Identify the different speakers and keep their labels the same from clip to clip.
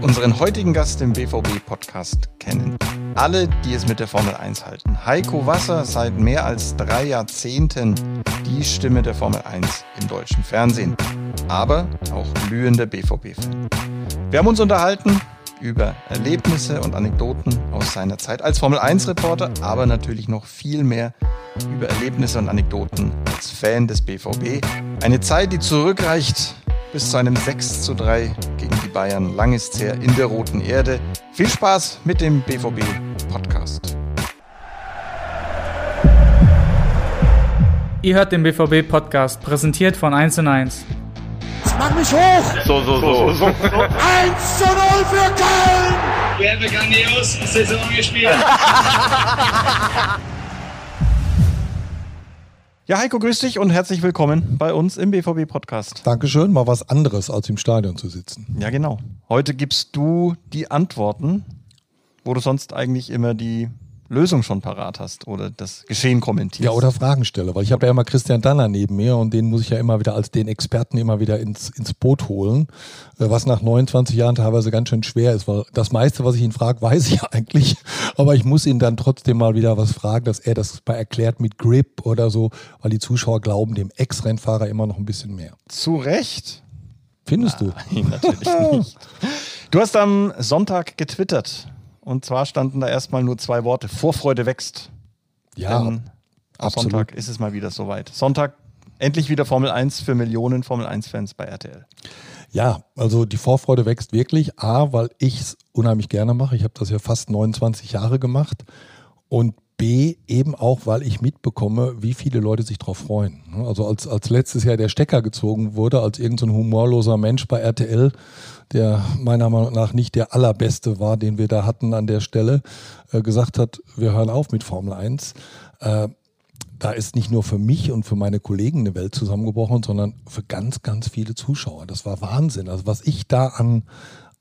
Speaker 1: Unseren heutigen Gast im BVB-Podcast kennen alle, die es mit der Formel 1 halten. Heiko Wasser seit mehr als drei Jahrzehnten die Stimme der Formel 1 im deutschen Fernsehen, aber auch glühender BVB-Fan. Wir haben uns unterhalten über Erlebnisse und Anekdoten aus seiner Zeit als Formel 1-Reporter, aber natürlich noch viel mehr über Erlebnisse und Anekdoten als Fan des BVB. Eine Zeit, die zurückreicht bis zu einem 6 zu 3 gegen die Bayern. Lang ist's her in der roten Erde. Viel Spaß mit dem BVB Podcast.
Speaker 2: Ihr hört den BVB Podcast, präsentiert von 1 und 1.
Speaker 3: Mach mich hoch!
Speaker 4: So, so, so. so. 1
Speaker 3: zu 0 für Köln!
Speaker 5: Wir haben grandios Saison gespielt.
Speaker 1: Ja, Heiko, grüß dich und herzlich willkommen bei uns im BVB-Podcast.
Speaker 6: Dankeschön, mal was anderes als im Stadion zu sitzen.
Speaker 1: Ja, genau. Heute gibst du die Antworten, wo du sonst eigentlich immer die Lösung schon parat hast oder das Geschehen kommentierst.
Speaker 6: Ja, oder Fragen stelle, weil ich habe ja immer Christian Danner neben mir und den muss ich ja immer wieder als den Experten immer wieder ins, ins Boot holen, äh, was nach 29 Jahren teilweise ganz schön schwer ist, weil das meiste, was ich ihn frage, weiß ich eigentlich, aber ich muss ihn dann trotzdem mal wieder was fragen, dass er das mal erklärt mit Grip oder so, weil die Zuschauer glauben dem Ex-Rennfahrer immer noch ein bisschen mehr.
Speaker 1: Zu Recht?
Speaker 6: Findest Nein,
Speaker 1: du? Natürlich nicht. Du hast am Sonntag getwittert. Und zwar standen da erstmal nur zwei Worte. Vorfreude wächst.
Speaker 6: Ja. Denn
Speaker 1: am Sonntag ist es mal wieder soweit. Sonntag endlich wieder Formel 1 für Millionen Formel 1-Fans bei RTL.
Speaker 6: Ja, also die Vorfreude wächst wirklich. A, weil ich es unheimlich gerne mache. Ich habe das ja fast 29 Jahre gemacht. Und B, eben auch, weil ich mitbekomme, wie viele Leute sich darauf freuen. Also als, als letztes Jahr der Stecker gezogen wurde, als irgendein so humorloser Mensch bei RTL, der meiner Meinung nach nicht der allerbeste war, den wir da hatten an der Stelle, äh, gesagt hat, wir hören auf mit Formel 1. Äh, da ist nicht nur für mich und für meine Kollegen eine Welt zusammengebrochen, sondern für ganz, ganz viele Zuschauer. Das war Wahnsinn. Also was ich da an,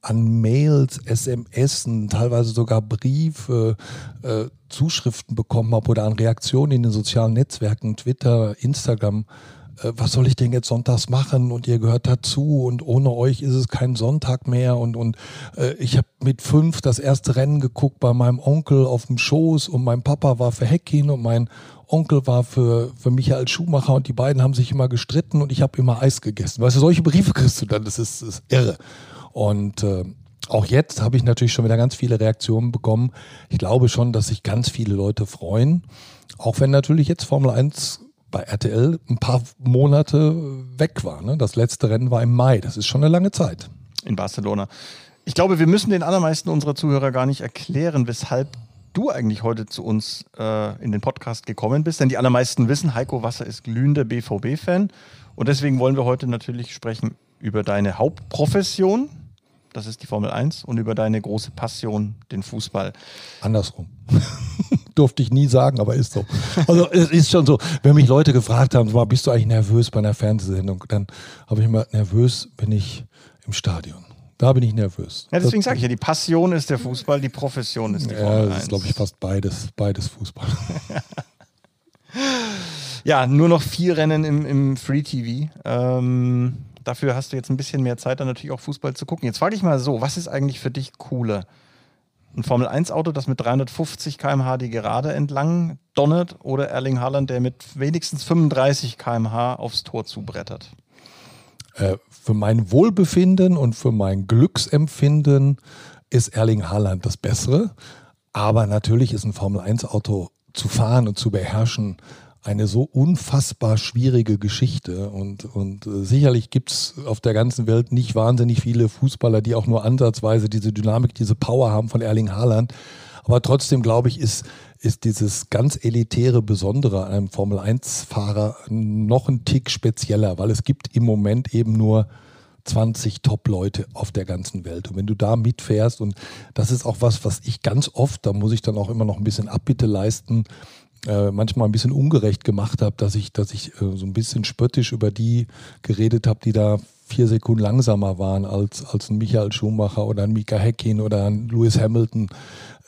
Speaker 6: an Mails, SMS, teilweise sogar Briefe, äh, Zuschriften bekommen habe oder an Reaktionen in den sozialen Netzwerken, Twitter, Instagram. Äh, was soll ich denn jetzt sonntags machen? Und ihr gehört dazu und ohne euch ist es kein Sonntag mehr. Und, und äh, ich habe mit fünf das erste Rennen geguckt bei meinem Onkel auf dem Schoß und mein Papa war für Heckin und mein Onkel war für, für Michael Schumacher und die beiden haben sich immer gestritten und ich habe immer Eis gegessen. Weißt du, solche Briefe kriegst du dann, das ist, das ist irre. Und äh, auch jetzt habe ich natürlich schon wieder ganz viele Reaktionen bekommen. Ich glaube schon, dass sich ganz viele Leute freuen. Auch wenn natürlich jetzt Formel 1 bei RTL ein paar Monate weg war. Ne? Das letzte Rennen war im Mai. Das ist schon eine lange Zeit.
Speaker 1: In Barcelona. Ich glaube, wir müssen den allermeisten unserer Zuhörer gar nicht erklären, weshalb du eigentlich heute zu uns äh, in den Podcast gekommen bist. Denn die allermeisten wissen, Heiko Wasser ist glühender BVB-Fan. Und deswegen wollen wir heute natürlich sprechen über deine Hauptprofession, das ist die Formel 1, und über deine große Passion, den Fußball.
Speaker 6: Andersrum. Durfte ich nie sagen, aber ist so. Also es ist schon so, wenn mich Leute gefragt haben, war, bist du eigentlich nervös bei einer Fernsehsendung, dann habe ich immer nervös, bin ich im Stadion. Da bin ich nervös.
Speaker 1: Ja, deswegen sage ich ja, die Passion ist der Fußball, die Profession ist die Formel 1.
Speaker 6: Ja, das ist, glaube ich, fast beides, beides Fußball.
Speaker 1: ja, nur noch vier Rennen im, im Free TV. Ähm, dafür hast du jetzt ein bisschen mehr Zeit, dann natürlich auch Fußball zu gucken. Jetzt frage ich mal so, was ist eigentlich für dich cooler? Ein Formel-1-Auto, das mit 350 km/h die Gerade entlang donnert oder Erling Haaland, der mit wenigstens 35 km/h aufs Tor zubrettert?
Speaker 6: Äh, für mein Wohlbefinden und für mein Glücksempfinden ist Erling Haaland das Bessere. Aber natürlich ist ein Formel-1-Auto zu fahren und zu beherrschen eine so unfassbar schwierige Geschichte. Und, und äh, sicherlich gibt es auf der ganzen Welt nicht wahnsinnig viele Fußballer, die auch nur ansatzweise diese Dynamik, diese Power haben von Erling Haaland. Aber trotzdem, glaube ich, ist, ist dieses ganz elitäre Besondere an einem Formel-1-Fahrer noch ein Tick spezieller, weil es gibt im Moment eben nur 20 Top-Leute auf der ganzen Welt. Und wenn du da mitfährst, und das ist auch was, was ich ganz oft, da muss ich dann auch immer noch ein bisschen Abbitte leisten, äh, manchmal ein bisschen ungerecht gemacht habe, dass ich, dass ich äh, so ein bisschen spöttisch über die geredet habe, die da vier Sekunden langsamer waren als, als ein Michael Schumacher oder ein Mika Häkkinen oder ein Lewis Hamilton,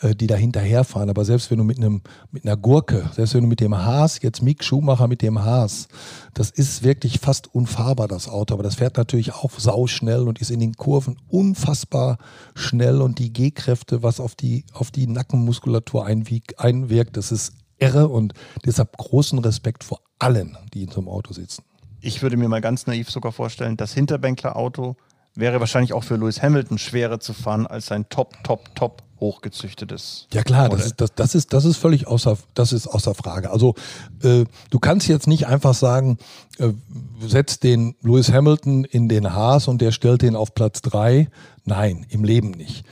Speaker 6: äh, die da hinterherfahren. Aber selbst wenn du mit einem mit einer Gurke, selbst wenn du mit dem Haas, jetzt Mick Schumacher mit dem Haas, das ist wirklich fast unfahrbar, das Auto. Aber das fährt natürlich auch sauschnell und ist in den Kurven unfassbar schnell und die G-Kräfte, was auf die, auf die Nackenmuskulatur einwirkt, das ist irre und deshalb großen Respekt vor allen, die in so einem Auto sitzen.
Speaker 1: Ich würde mir mal ganz naiv sogar vorstellen, das Hinterbänkler-Auto wäre wahrscheinlich auch für Lewis Hamilton schwerer zu fahren als sein Top, Top, Top hochgezüchtetes.
Speaker 6: Ja klar, das ist, das, das, ist, das ist völlig außer, das ist außer Frage. Also äh, du kannst jetzt nicht einfach sagen, äh, setz den Lewis Hamilton in den Haas und der stellt den auf Platz drei. Nein, im Leben nicht.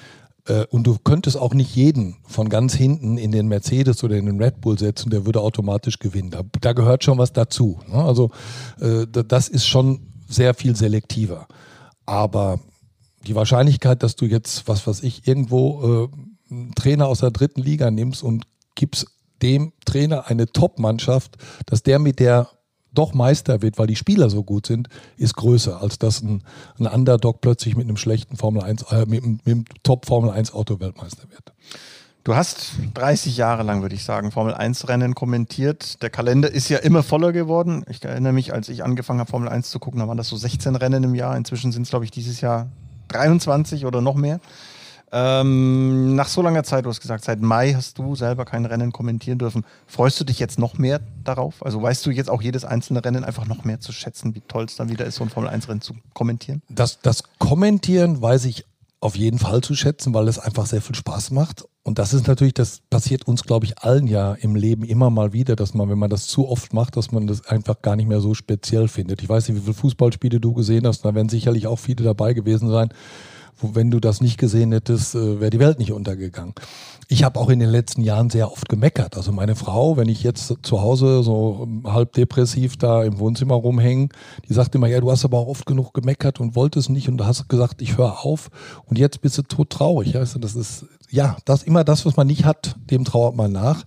Speaker 6: Äh, und du könntest auch nicht jeden von ganz hinten in den Mercedes oder in den Red Bull setzen, der würde automatisch gewinnen. Da, da gehört schon was dazu. Ne? Also äh, das ist schon sehr viel selektiver. Aber die Wahrscheinlichkeit, dass du jetzt, was weiß ich, irgendwo äh, einen Trainer aus der dritten Liga nimmst und gibst dem Trainer eine Top-Mannschaft, dass der mit der doch Meister wird, weil die Spieler so gut sind, ist größer, als dass ein, ein Underdog plötzlich mit einem schlechten Formel 1, äh, mit, mit einem Top Formel 1 Auto Weltmeister wird.
Speaker 1: Du hast 30 Jahre lang, würde ich sagen, Formel 1 Rennen kommentiert. Der Kalender ist ja immer voller geworden. Ich erinnere mich, als ich angefangen habe, Formel 1 zu gucken, da waren das so 16 Rennen im Jahr. Inzwischen sind es, glaube ich, dieses Jahr 23 oder noch mehr. Ähm, nach so langer Zeit, du hast gesagt, seit Mai hast du selber kein Rennen kommentieren dürfen. Freust du dich jetzt noch mehr darauf? Also weißt du jetzt auch jedes einzelne Rennen einfach noch mehr zu schätzen, wie toll es dann wieder ist, so ein Formel-1-Rennen zu kommentieren?
Speaker 6: Das, das Kommentieren weiß ich auf jeden Fall zu schätzen, weil es einfach sehr viel Spaß macht. Und das ist natürlich, das passiert uns, glaube ich, allen ja im Leben immer mal wieder, dass man, wenn man das zu oft macht, dass man das einfach gar nicht mehr so speziell findet. Ich weiß nicht, wie viele Fußballspiele du gesehen hast, da werden sicherlich auch viele dabei gewesen sein wenn du das nicht gesehen hättest, äh, wäre die Welt nicht untergegangen. Ich habe auch in den letzten Jahren sehr oft gemeckert. Also meine Frau, wenn ich jetzt zu Hause so halb depressiv da im Wohnzimmer rumhänge, die sagt immer, ja, du hast aber auch oft genug gemeckert und wolltest nicht und hast gesagt, ich höre auf und jetzt bist du tot traurig. Du, das ist, ja, das immer das, was man nicht hat, dem trauert man nach.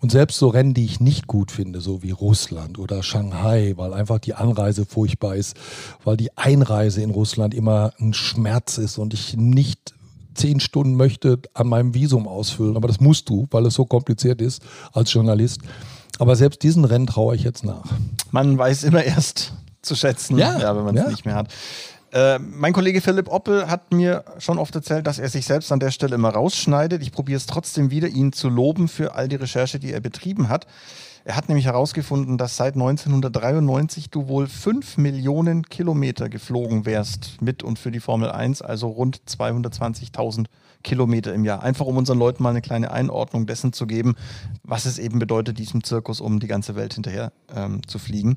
Speaker 6: Und selbst so Rennen, die ich nicht gut finde, so wie Russland oder Shanghai, weil einfach die Anreise furchtbar ist, weil die Einreise in Russland immer ein Schmerz ist und ich nicht zehn Stunden möchte an meinem Visum ausfüllen. Aber das musst du, weil es so kompliziert ist als Journalist. Aber selbst diesen Rennen traue ich jetzt nach.
Speaker 1: Man weiß immer erst zu schätzen,
Speaker 6: ja,
Speaker 1: ja wenn man es
Speaker 6: ja.
Speaker 1: nicht mehr hat. Äh, mein Kollege Philipp Oppel hat mir schon oft erzählt, dass er sich selbst an der Stelle immer rausschneidet. Ich probiere es trotzdem wieder, ihn zu loben für all die Recherche, die er betrieben hat. Er hat nämlich herausgefunden, dass seit 1993 du wohl 5 Millionen Kilometer geflogen wärst mit und für die Formel 1, also rund 220.000 Kilometer im Jahr. Einfach um unseren Leuten mal eine kleine Einordnung dessen zu geben, was es eben bedeutet, diesem Zirkus um die ganze Welt hinterher ähm, zu fliegen.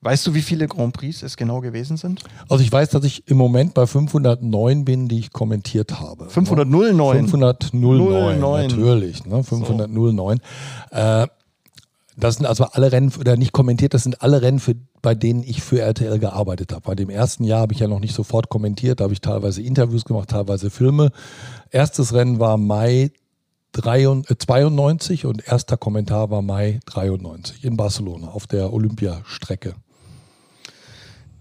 Speaker 1: Weißt du, wie viele Grand Prix es genau gewesen sind?
Speaker 6: Also ich weiß, dass ich im Moment bei 509 bin, die ich kommentiert habe.
Speaker 1: 509?
Speaker 6: 509, natürlich. Ne? 509. So. Äh, das sind also alle Rennen, oder nicht kommentiert, das sind alle Rennen, für, bei denen ich für RTL gearbeitet habe. Bei dem ersten Jahr habe ich ja noch nicht sofort kommentiert, da habe ich teilweise Interviews gemacht, teilweise Filme. Erstes Rennen war Mai 92 und erster Kommentar war Mai 93 in Barcelona auf der Olympiastrecke.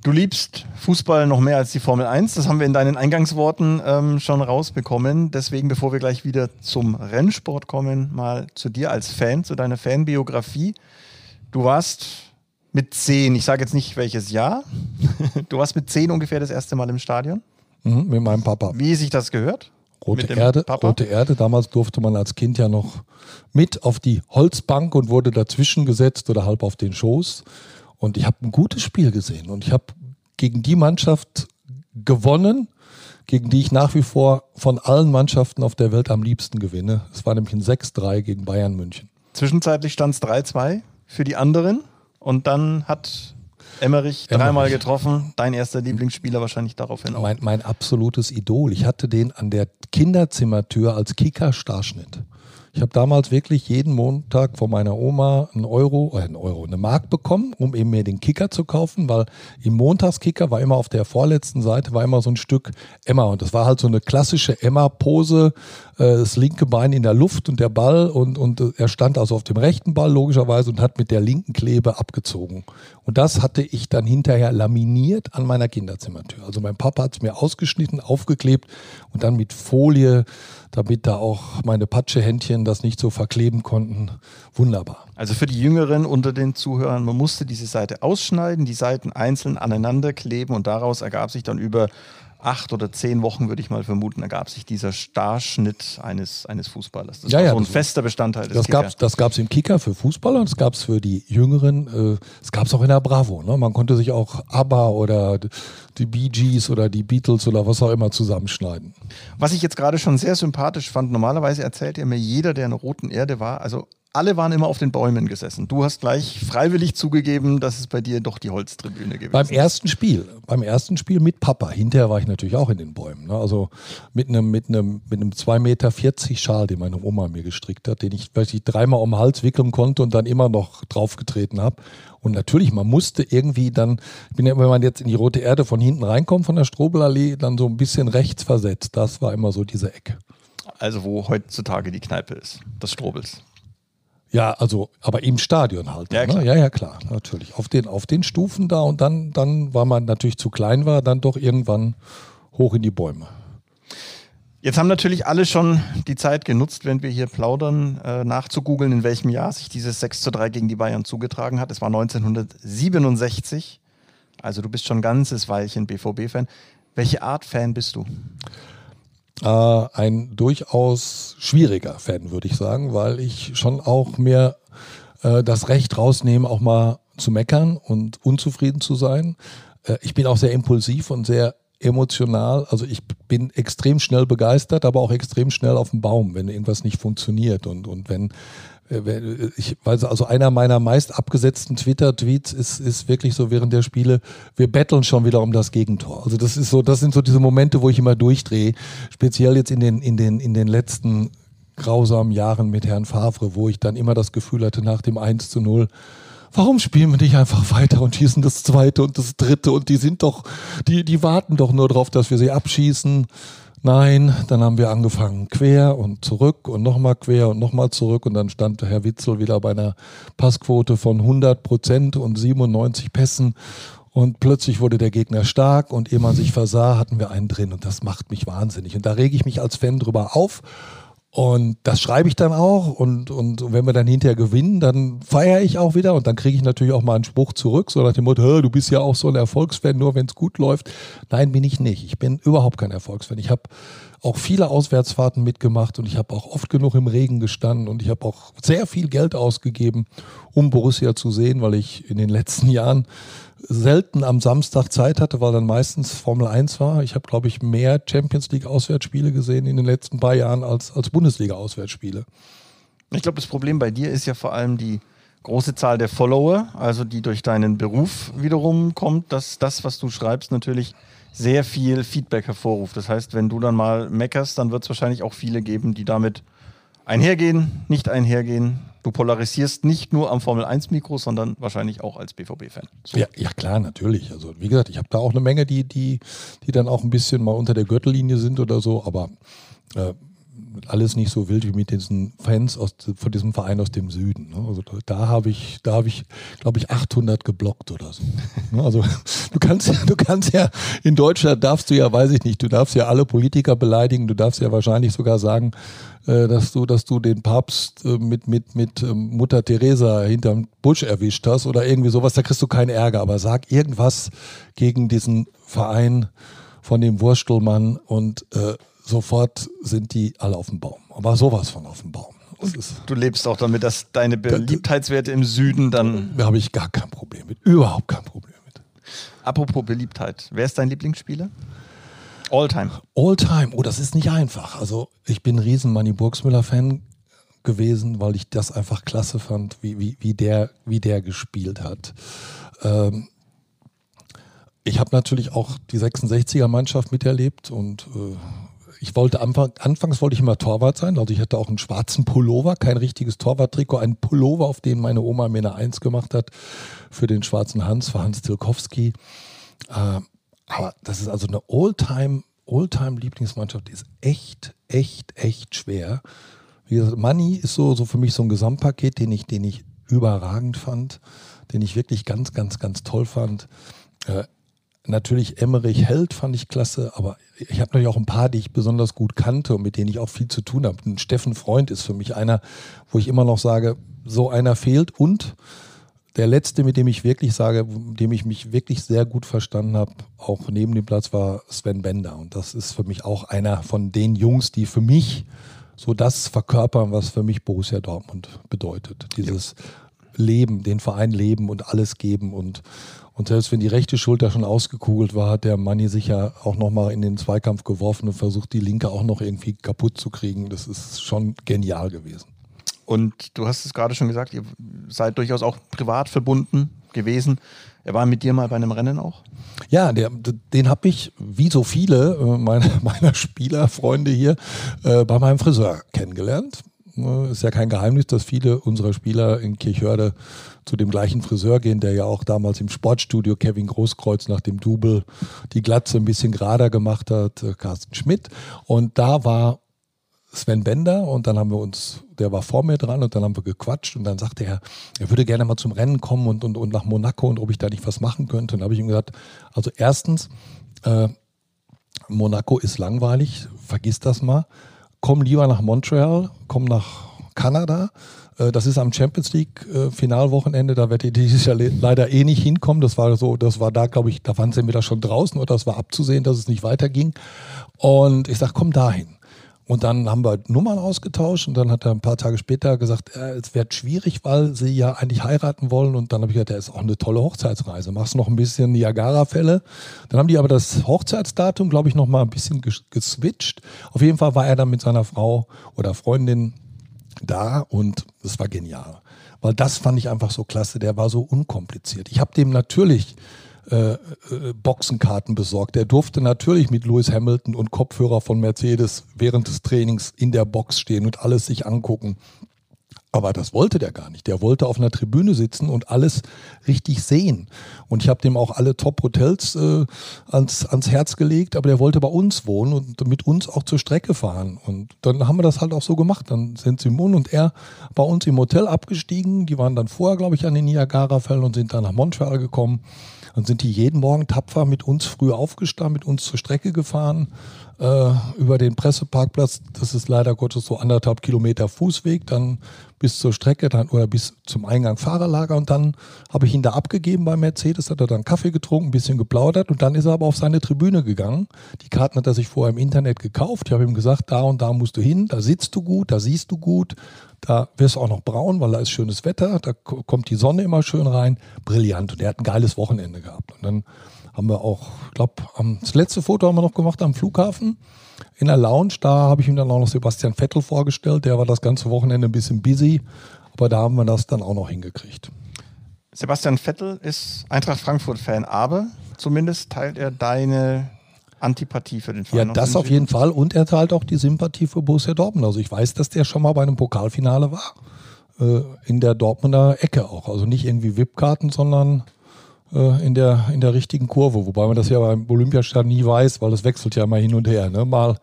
Speaker 1: Du liebst Fußball noch mehr als die Formel 1. Das haben wir in deinen Eingangsworten ähm, schon rausbekommen. Deswegen, bevor wir gleich wieder zum Rennsport kommen, mal zu dir als Fan, zu deiner Fanbiografie. Du warst mit zehn, ich sage jetzt nicht welches Jahr, du warst mit zehn ungefähr das erste Mal im Stadion.
Speaker 6: Mhm, mit meinem Papa.
Speaker 1: Wie sich das gehört?
Speaker 6: Rote Erde, Papa? Rote Erde. Damals durfte man als Kind ja noch mit auf die Holzbank und wurde dazwischen gesetzt oder halb auf den Schoß. Und ich habe ein gutes Spiel gesehen und ich habe gegen die Mannschaft gewonnen, gegen die ich nach wie vor von allen Mannschaften auf der Welt am liebsten gewinne. Es war nämlich ein 6-3 gegen Bayern München.
Speaker 1: Zwischenzeitlich stand es 3-2 für die anderen und dann hat Emmerich, Emmerich dreimal getroffen. Dein erster Lieblingsspieler wahrscheinlich daraufhin auch.
Speaker 6: Mein, mein absolutes Idol. Ich hatte den an der Kinderzimmertür als Kicker-Starschnitt. Ich habe damals wirklich jeden Montag von meiner Oma einen Euro, äh, einen Euro, eine Mark bekommen, um eben mir den Kicker zu kaufen, weil im Montagskicker war immer auf der vorletzten Seite war immer so ein Stück Emma und das war halt so eine klassische Emma-Pose, das linke Bein in der Luft und der Ball und, und äh, er stand also auf dem rechten Ball logischerweise und hat mit der linken Klebe abgezogen. Und das hatte ich dann hinterher laminiert an meiner Kinderzimmertür. Also mein Papa hat es mir ausgeschnitten, aufgeklebt und dann mit Folie damit da auch meine Patschehändchen das nicht so verkleben konnten. Wunderbar.
Speaker 1: Also für die Jüngeren unter den Zuhörern, man musste diese Seite ausschneiden, die Seiten einzeln aneinander kleben und daraus ergab sich dann über acht oder zehn Wochen, würde ich mal vermuten, ergab sich dieser Starschnitt eines, eines Fußballers.
Speaker 6: Das ja, war ja,
Speaker 1: so ein fester Bestandteil
Speaker 6: des das Das gab es im Kicker für Fußballer und das gab es für die Jüngeren. Äh, es gab es auch in der Bravo. Ne? Man konnte sich auch ABBA oder die Bee Gees oder die Beatles oder was auch immer zusammenschneiden.
Speaker 1: Was ich jetzt gerade schon sehr sympathisch fand, normalerweise erzählt ihr mir jeder, der in der Roten Erde war, also alle waren immer auf den Bäumen gesessen. Du hast gleich freiwillig zugegeben, dass es bei dir doch die Holztribüne gewesen
Speaker 6: Beim ersten Spiel, beim ersten Spiel mit Papa. Hinterher war ich natürlich auch in den Bäumen. Ne? Also mit einem mit einem mit einem 2,40 Meter Schal, den meine Oma mir gestrickt hat, den ich, weil ich dreimal um den Hals wickeln konnte und dann immer noch draufgetreten habe. Und natürlich, man musste irgendwie dann, wenn man jetzt in die Rote Erde von hinten reinkommt, von der Strobelallee, dann so ein bisschen rechts versetzt. Das war immer so diese Ecke.
Speaker 1: Also wo heutzutage die Kneipe ist, des Strobels.
Speaker 6: Ja, also, aber im Stadion halt.
Speaker 1: Ja,
Speaker 6: ne?
Speaker 1: klar.
Speaker 6: ja, ja, klar, natürlich. Auf den, auf den Stufen da und dann, dann, weil man natürlich zu klein war, dann doch irgendwann hoch in die Bäume.
Speaker 1: Jetzt haben natürlich alle schon die Zeit genutzt, wenn wir hier plaudern, äh, nachzugoogeln, in welchem Jahr sich dieses 6 zu 3 gegen die Bayern zugetragen hat. Es war 1967. Also du bist schon ein ganzes Weilchen BVB-Fan. Welche Art Fan bist du?
Speaker 6: Äh, ein durchaus schwieriger Fan, würde ich sagen, weil ich schon auch mir äh, das Recht rausnehme, auch mal zu meckern und unzufrieden zu sein. Äh, ich bin auch sehr impulsiv und sehr emotional. Also ich bin extrem schnell begeistert, aber auch extrem schnell auf dem Baum, wenn irgendwas nicht funktioniert und, und wenn ich weiß, also einer meiner meist abgesetzten Twitter-Tweets ist, ist wirklich so während der Spiele, wir betteln schon wieder um das Gegentor. Also das ist so, das sind so diese Momente, wo ich immer durchdrehe. Speziell jetzt in den, in den, in den letzten grausamen Jahren mit Herrn Favre, wo ich dann immer das Gefühl hatte, nach dem 1 zu 0, warum spielen wir nicht einfach weiter und schießen das zweite und das dritte und die sind doch, die, die warten doch nur darauf, dass wir sie abschießen. Nein, dann haben wir angefangen quer und zurück und nochmal quer und nochmal zurück. Und dann stand Herr Witzel wieder bei einer Passquote von 100 Prozent und 97 Pässen. Und plötzlich wurde der Gegner stark. Und ehe man sich versah, hatten wir einen drin. Und das macht mich wahnsinnig. Und da rege ich mich als Fan drüber auf und das schreibe ich dann auch und, und wenn wir dann hinterher gewinnen, dann feiere ich auch wieder und dann kriege ich natürlich auch mal einen Spruch zurück, so nach dem Motto, du bist ja auch so ein Erfolgsfan, nur wenn es gut läuft. Nein, bin ich nicht. Ich bin überhaupt kein Erfolgsfan. Ich habe auch viele Auswärtsfahrten mitgemacht und ich habe auch oft genug im Regen gestanden und ich habe auch sehr viel Geld ausgegeben, um Borussia zu sehen, weil ich in den letzten Jahren selten am Samstag Zeit hatte, weil dann meistens Formel 1 war. Ich habe, glaube ich, mehr Champions League Auswärtsspiele gesehen in den letzten paar Jahren als, als Bundesliga Auswärtsspiele.
Speaker 1: Ich glaube, das Problem bei dir ist ja vor allem die große Zahl der Follower, also die durch deinen Beruf wiederum kommt, dass das, was du schreibst, natürlich sehr viel Feedback hervorruft. Das heißt, wenn du dann mal meckerst, dann wird es wahrscheinlich auch viele geben, die damit einhergehen, nicht einhergehen. Du polarisierst nicht nur am Formel 1 Mikro, sondern wahrscheinlich auch als BVB-Fan.
Speaker 6: So. Ja, ja, klar, natürlich. Also wie gesagt, ich habe da auch eine Menge, die, die, die dann auch ein bisschen mal unter der Gürtellinie sind oder so, aber äh, alles nicht so wild wie mit diesen Fans aus, von diesem Verein aus dem Süden. Ne? Also da habe ich, da habe ich, glaube ich, 800 geblockt oder so. Ne? Also du kannst ja, du kannst ja in Deutschland darfst du ja, weiß ich nicht, du darfst ja alle Politiker beleidigen, du darfst ja wahrscheinlich sogar sagen, äh, dass du, dass du den Papst äh, mit, mit, mit ähm, Mutter Teresa hinterm Busch erwischt hast oder irgendwie sowas, da kriegst du keinen Ärger. Aber sag irgendwas gegen diesen Verein von dem Wurstelmann und äh, sofort sind die alle auf dem Baum. Aber sowas von auf dem Baum.
Speaker 1: du lebst auch damit, dass deine Beliebtheitswerte im Süden dann.
Speaker 6: Da habe ich gar kein Problem mit. Überhaupt kein Problem mit.
Speaker 1: Apropos Beliebtheit. Wer ist dein Lieblingsspieler? All-Time.
Speaker 6: All-Time. Oh, das ist nicht einfach. Also, ich bin ein riesen Manny Burgsmüller-Fan gewesen, weil ich das einfach klasse fand, wie, wie, wie, der, wie der gespielt hat. Ähm, ich habe natürlich auch die 66er-Mannschaft miterlebt und äh, ich wollte Anfang, anfangs wollte ich immer Torwart sein, also ich hatte auch einen schwarzen Pullover, kein richtiges Torwarttrikot, einen Pullover, auf den meine Oma mir eine Eins gemacht hat für den schwarzen Hans, für Hans Tilkowski. Äh, aber das ist also eine Oldtime, Oldtime Lieblingsmannschaft, die ist echt, echt, echt schwer. Wie gesagt, Money ist so, so für mich so ein Gesamtpaket, den ich, den ich überragend fand, den ich wirklich ganz, ganz, ganz toll fand. Äh, natürlich Emmerich Held fand ich klasse, aber ich habe natürlich auch ein paar, die ich besonders gut kannte und mit denen ich auch viel zu tun habe. Steffen Freund ist für mich einer, wo ich immer noch sage, so einer fehlt. Und der letzte, mit dem ich wirklich sage, mit dem ich mich wirklich sehr gut verstanden habe, auch neben dem Platz, war Sven Bender. Und das ist für mich auch einer von den Jungs, die für mich so das verkörpern, was für mich Borussia Dortmund bedeutet. Dieses ja. Leben, den Verein leben und alles geben und und selbst wenn die rechte Schulter schon ausgekugelt war, hat der Manni sich ja auch nochmal in den Zweikampf geworfen und versucht, die linke auch noch irgendwie kaputt zu kriegen. Das ist schon genial gewesen.
Speaker 1: Und du hast es gerade schon gesagt, ihr seid durchaus auch privat verbunden gewesen. Er war mit dir mal bei einem Rennen auch?
Speaker 6: Ja, der, den habe ich, wie so viele äh, meiner, meiner Spielerfreunde hier, äh, bei meinem Friseur kennengelernt. Äh, ist ja kein Geheimnis, dass viele unserer Spieler in Kirchhörde zu dem gleichen Friseur gehen, der ja auch damals im Sportstudio Kevin Großkreuz nach dem Double die Glatze ein bisschen gerader gemacht hat, äh, Carsten Schmidt. Und da war Sven Bender und dann haben wir uns, der war vor mir dran und dann haben wir gequatscht und dann sagte er, er würde gerne mal zum Rennen kommen und, und, und nach Monaco und ob ich da nicht was machen könnte. Und habe ich ihm gesagt, also erstens, äh, Monaco ist langweilig, vergiss das mal. Komm lieber nach Montreal, komm nach Kanada. Äh, das ist am Champions League äh, Finalwochenende, da wird ihr dieses Jahr leider eh nicht hinkommen. Das war so, das war da, glaube ich, da waren sie wieder schon draußen oder es war abzusehen, dass es nicht weiterging. Und ich sage, komm dahin. Und dann haben wir Nummern ausgetauscht und dann hat er ein paar Tage später gesagt, äh, es wird schwierig, weil sie ja eigentlich heiraten wollen. Und dann habe ich gesagt, ja, ist auch eine tolle Hochzeitsreise. Machst noch ein bisschen Niagara-Fälle. Dann haben die aber das Hochzeitsdatum, glaube ich, noch mal ein bisschen geswitcht. Auf jeden Fall war er dann mit seiner Frau oder Freundin da und es war genial. Weil das fand ich einfach so klasse. Der war so unkompliziert. Ich habe dem natürlich äh, äh, Boxenkarten besorgt. Er durfte natürlich mit Lewis Hamilton und Kopfhörer von Mercedes während des Trainings in der Box stehen und alles sich angucken. Aber das wollte der gar nicht. Der wollte auf einer Tribüne sitzen und alles richtig sehen. Und ich habe dem auch alle Top-Hotels äh, ans, ans Herz gelegt, aber der wollte bei uns wohnen und mit uns auch zur Strecke fahren. Und dann haben wir das halt auch so gemacht. Dann sind Simon und er bei uns im Hotel abgestiegen. Die waren dann vorher, glaube ich, an den Niagara-Fällen und sind dann nach Montreal gekommen. Dann sind die jeden Morgen tapfer mit uns früh aufgestanden, mit uns zur Strecke gefahren, äh, über den Presseparkplatz. Das ist leider Gottes so anderthalb Kilometer Fußweg, dann bis zur Strecke dann, oder bis zum Eingang Fahrerlager. Und dann habe ich ihn da abgegeben bei Mercedes, hat er dann Kaffee getrunken, ein bisschen geplaudert und dann ist er aber auf seine Tribüne gegangen. Die Karten hat er sich vorher im Internet gekauft. Ich habe ihm gesagt, da und da musst du hin, da sitzt du gut, da siehst du gut. Da wirst du auch noch braun, weil da ist schönes Wetter, da kommt die Sonne immer schön rein. Brillant. Und er hat ein geiles Wochenende gehabt. Und dann haben wir auch, ich glaube, das letzte Foto haben wir noch gemacht am Flughafen in der Lounge. Da habe ich ihm dann auch noch Sebastian Vettel vorgestellt. Der war das ganze Wochenende ein bisschen busy, aber da haben wir das dann auch noch hingekriegt.
Speaker 1: Sebastian Vettel ist Eintracht Frankfurt-Fan, aber zumindest teilt er deine Antipathie für den
Speaker 6: Verein. Ja, das auf jeden Fall. Und er teilt auch die Sympathie für Borussia Dortmund. Also ich weiß, dass der schon mal bei einem Pokalfinale war. Äh, in der Dortmunder Ecke auch. Also nicht irgendwie VIP-Karten, sondern in, der, in der richtigen Kurve. Wobei man das ja beim Olympiastadion nie weiß, weil das wechselt ja immer hin und her. Ne? Mal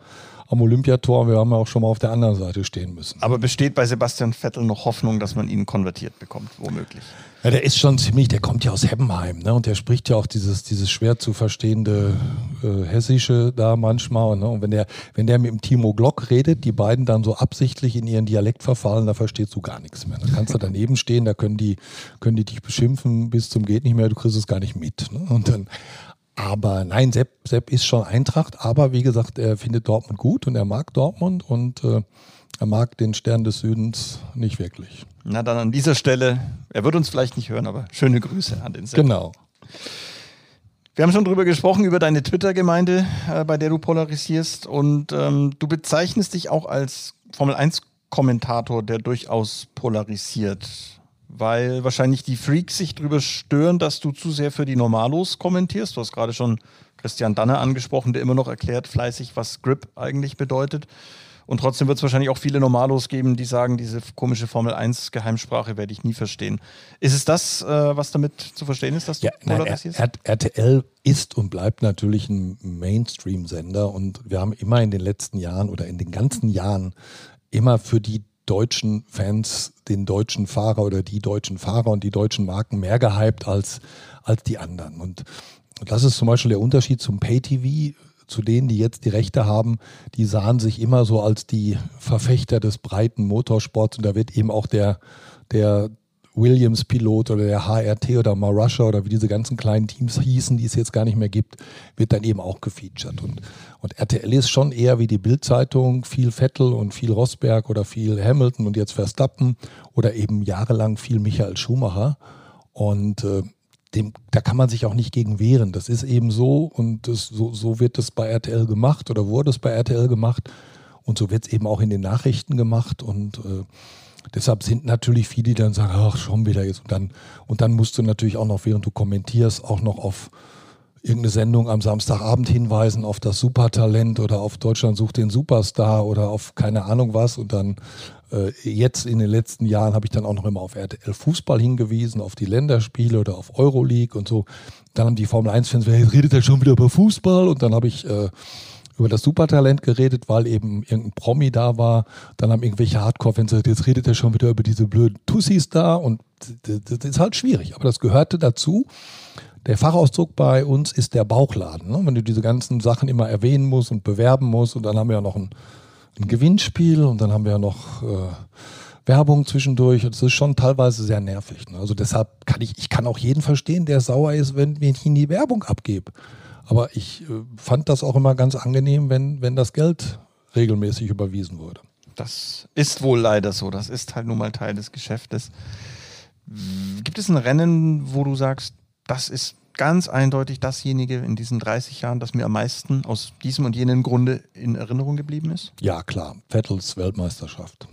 Speaker 6: am Olympiator. Wir haben ja auch schon mal auf der anderen Seite stehen müssen.
Speaker 1: Aber besteht bei Sebastian Vettel noch Hoffnung, dass man ihn konvertiert bekommt, womöglich?
Speaker 6: Ja, der ist schon ziemlich, der kommt ja aus Heppenheim, ne? Und der spricht ja auch dieses, dieses schwer zu verstehende äh, Hessische da manchmal. Ne? Und wenn der, wenn der mit dem Timo Glock redet, die beiden dann so absichtlich in ihren Dialekt verfallen, da verstehst du gar nichts mehr. Da kannst du daneben stehen, da können die, können die dich beschimpfen bis zum Geht nicht mehr, du kriegst es gar nicht mit. Ne? Und dann, aber nein, Sepp, Sepp ist schon Eintracht, aber wie gesagt, er findet Dortmund gut und er mag Dortmund und äh, er mag den Stern des Südens nicht wirklich.
Speaker 1: Na dann an dieser Stelle, er wird uns vielleicht nicht hören, aber schöne Grüße an den Sepp.
Speaker 6: Genau.
Speaker 1: Wir haben schon drüber gesprochen, über deine Twitter-Gemeinde, äh, bei der du polarisierst. Und ähm, du bezeichnest dich auch als Formel-1-Kommentator, der durchaus polarisiert. weil wahrscheinlich die Freaks sich darüber stören, dass du zu sehr für die Normalos kommentierst. Du hast gerade schon Christian Danner angesprochen, der immer noch erklärt fleißig, was Grip eigentlich bedeutet. Und trotzdem wird es wahrscheinlich auch viele Normalos geben, die sagen, diese komische Formel 1 Geheimsprache werde ich nie verstehen. Ist es das, äh, was damit zu verstehen ist, dass du
Speaker 6: ja, nein, R RTL ist und bleibt natürlich ein Mainstream-Sender und wir haben immer in den letzten Jahren oder in den ganzen Jahren immer für die deutschen Fans den deutschen Fahrer oder die deutschen Fahrer und die deutschen Marken mehr gehypt als, als die anderen. Und das ist zum Beispiel der Unterschied zum Pay-TV zu denen, die jetzt die Rechte haben, die sahen sich immer so als die Verfechter des breiten Motorsports und da wird eben auch der, der Williams-Pilot oder der HRT oder Marussia oder wie diese ganzen kleinen Teams hießen, die es jetzt gar nicht mehr gibt, wird dann eben auch gefeatured. Und, und RTL ist schon eher wie die Bild-Zeitung, viel Vettel und viel Rosberg oder viel Hamilton und jetzt Verstappen oder eben jahrelang viel Michael Schumacher. Und äh, dem, da kann man sich auch nicht gegen wehren. Das ist eben so und das, so, so wird es bei RTL gemacht oder wurde es bei RTL gemacht und so wird es eben auch in den Nachrichten gemacht und äh, deshalb sind natürlich viele, die dann sagen, ach, schon wieder jetzt und dann, und dann musst du natürlich auch noch, während du kommentierst, auch noch auf irgendeine Sendung am Samstagabend hinweisen auf das Supertalent oder auf Deutschland sucht den Superstar oder auf keine Ahnung was und dann äh, jetzt in den letzten Jahren habe ich dann auch noch immer auf RTL Fußball hingewiesen, auf die Länderspiele oder auf Euroleague und so. Dann haben die Formel 1-Fans, wer redet ja schon wieder über Fußball? Und dann habe ich äh, über das Supertalent geredet, weil eben irgendein Promi da war. Dann haben irgendwelche Hardcore-Fans gesagt, jetzt redet er schon wieder über diese blöden Tussis da. Und das ist halt schwierig. Aber das gehörte dazu. Der Fachausdruck bei uns ist der Bauchladen. Ne? Wenn du diese ganzen Sachen immer erwähnen musst und bewerben musst. Und dann haben wir ja noch ein ein Gewinnspiel und dann haben wir ja noch äh, Werbung zwischendurch. Das ist schon teilweise sehr nervig. Ne? Also deshalb kann ich, ich kann auch jeden verstehen, der sauer ist, wenn, wenn ich ihm die Werbung abgebe. Aber ich äh, fand das auch immer ganz angenehm, wenn, wenn das Geld regelmäßig überwiesen wurde.
Speaker 1: Das ist wohl leider so. Das ist halt nun mal Teil des Geschäftes. Gibt es ein Rennen, wo du sagst, das ist ganz eindeutig dasjenige in diesen 30 Jahren, das mir am meisten aus diesem und jenem Grunde in Erinnerung geblieben ist?
Speaker 6: Ja, klar. Vettels Weltmeisterschaft.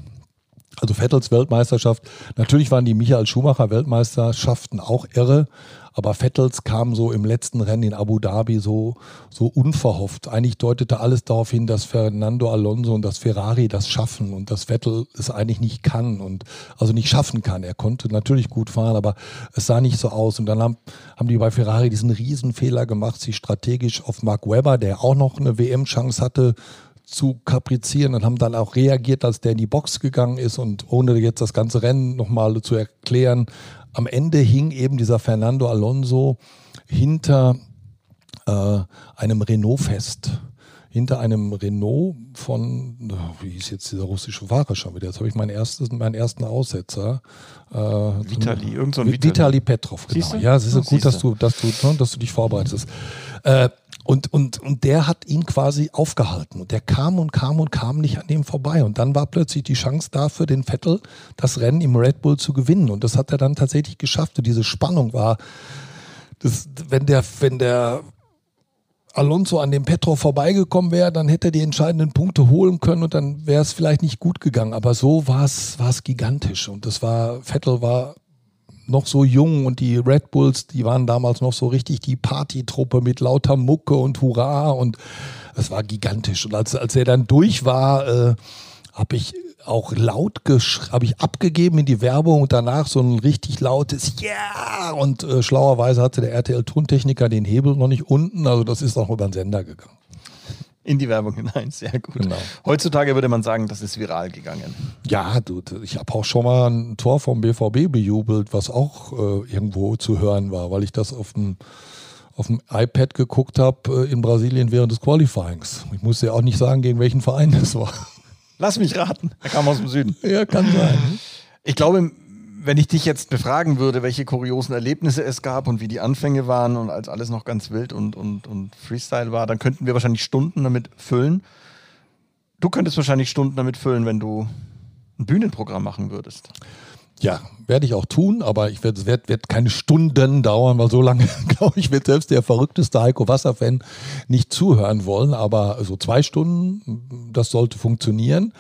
Speaker 6: Also Vettels Weltmeisterschaft, natürlich waren die Michael Schumacher Weltmeisterschaften auch irre, aber Vettels kam so im letzten Rennen in Abu Dhabi so, so unverhofft. Eigentlich deutete alles darauf hin, dass Fernando Alonso und das Ferrari das schaffen und dass Vettel es eigentlich nicht kann und also nicht schaffen kann. Er konnte natürlich gut fahren, aber es sah nicht so aus. Und dann haben, haben die bei Ferrari diesen Riesenfehler gemacht, sich strategisch auf Mark Webber, der auch noch eine WM-Chance hatte, zu kaprizieren und haben dann auch reagiert, als der in die Box gegangen ist und ohne jetzt das ganze Rennen nochmal zu erklären, am Ende hing eben dieser Fernando Alonso hinter äh, einem Renault fest. Hinter einem Renault von, wie hieß jetzt dieser russische Fahrer schon wieder? Jetzt habe ich meinen, erstes, meinen ersten Aussetzer.
Speaker 1: Äh, Vitali, irgend so ein
Speaker 6: Vitali. Vitali Petrov, genau. Ja, es ist so gut, dass du, dass, du, ne, dass du dich vorbereitest. Äh, und, und, und der hat ihn quasi aufgehalten. Und der kam und kam und kam nicht an dem vorbei. Und dann war plötzlich die Chance da für den Vettel, das Rennen im Red Bull zu gewinnen. Und das hat er dann tatsächlich geschafft. Und diese Spannung war, das, wenn der, wenn der Alonso an dem Petro vorbeigekommen wäre, dann hätte er die entscheidenden Punkte holen können und dann wäre es vielleicht nicht gut gegangen. Aber so war es, gigantisch. Und das war, Vettel war noch so jung und die Red Bulls, die waren damals noch so richtig die Partytruppe mit lauter Mucke und Hurra und es war gigantisch. Und als, als er dann durch war, äh, habe ich auch laut habe ich abgegeben in die Werbung und danach so ein richtig lautes Ja yeah! und äh, schlauerweise hatte der RTL-Tontechniker den Hebel noch nicht unten, also das ist auch über den Sender gegangen.
Speaker 1: In die Werbung hinein, sehr gut. Genau. Heutzutage würde man sagen, das ist viral gegangen.
Speaker 6: Ja, du, ich habe auch schon mal ein Tor vom BVB bejubelt, was auch äh, irgendwo zu hören war, weil ich das auf dem auf dem iPad geguckt habe äh, in Brasilien während des Qualifyings. Ich musste ja auch nicht sagen, gegen welchen Verein das war.
Speaker 1: Lass mich raten. Er kam aus dem Süden.
Speaker 6: Ja, kann sein.
Speaker 1: Ich glaube, wenn ich dich jetzt befragen würde, welche kuriosen Erlebnisse es gab und wie die Anfänge waren und als alles noch ganz wild und, und, und Freestyle war, dann könnten wir wahrscheinlich Stunden damit füllen. Du könntest wahrscheinlich Stunden damit füllen, wenn du ein Bühnenprogramm machen würdest.
Speaker 6: Ja, werde ich auch tun, aber ich werde, es wird, wird keine Stunden dauern, weil so lange, glaube ich, wird selbst der verrückteste Heiko Wasser-Fan nicht zuhören wollen. Aber so zwei Stunden, das sollte funktionieren.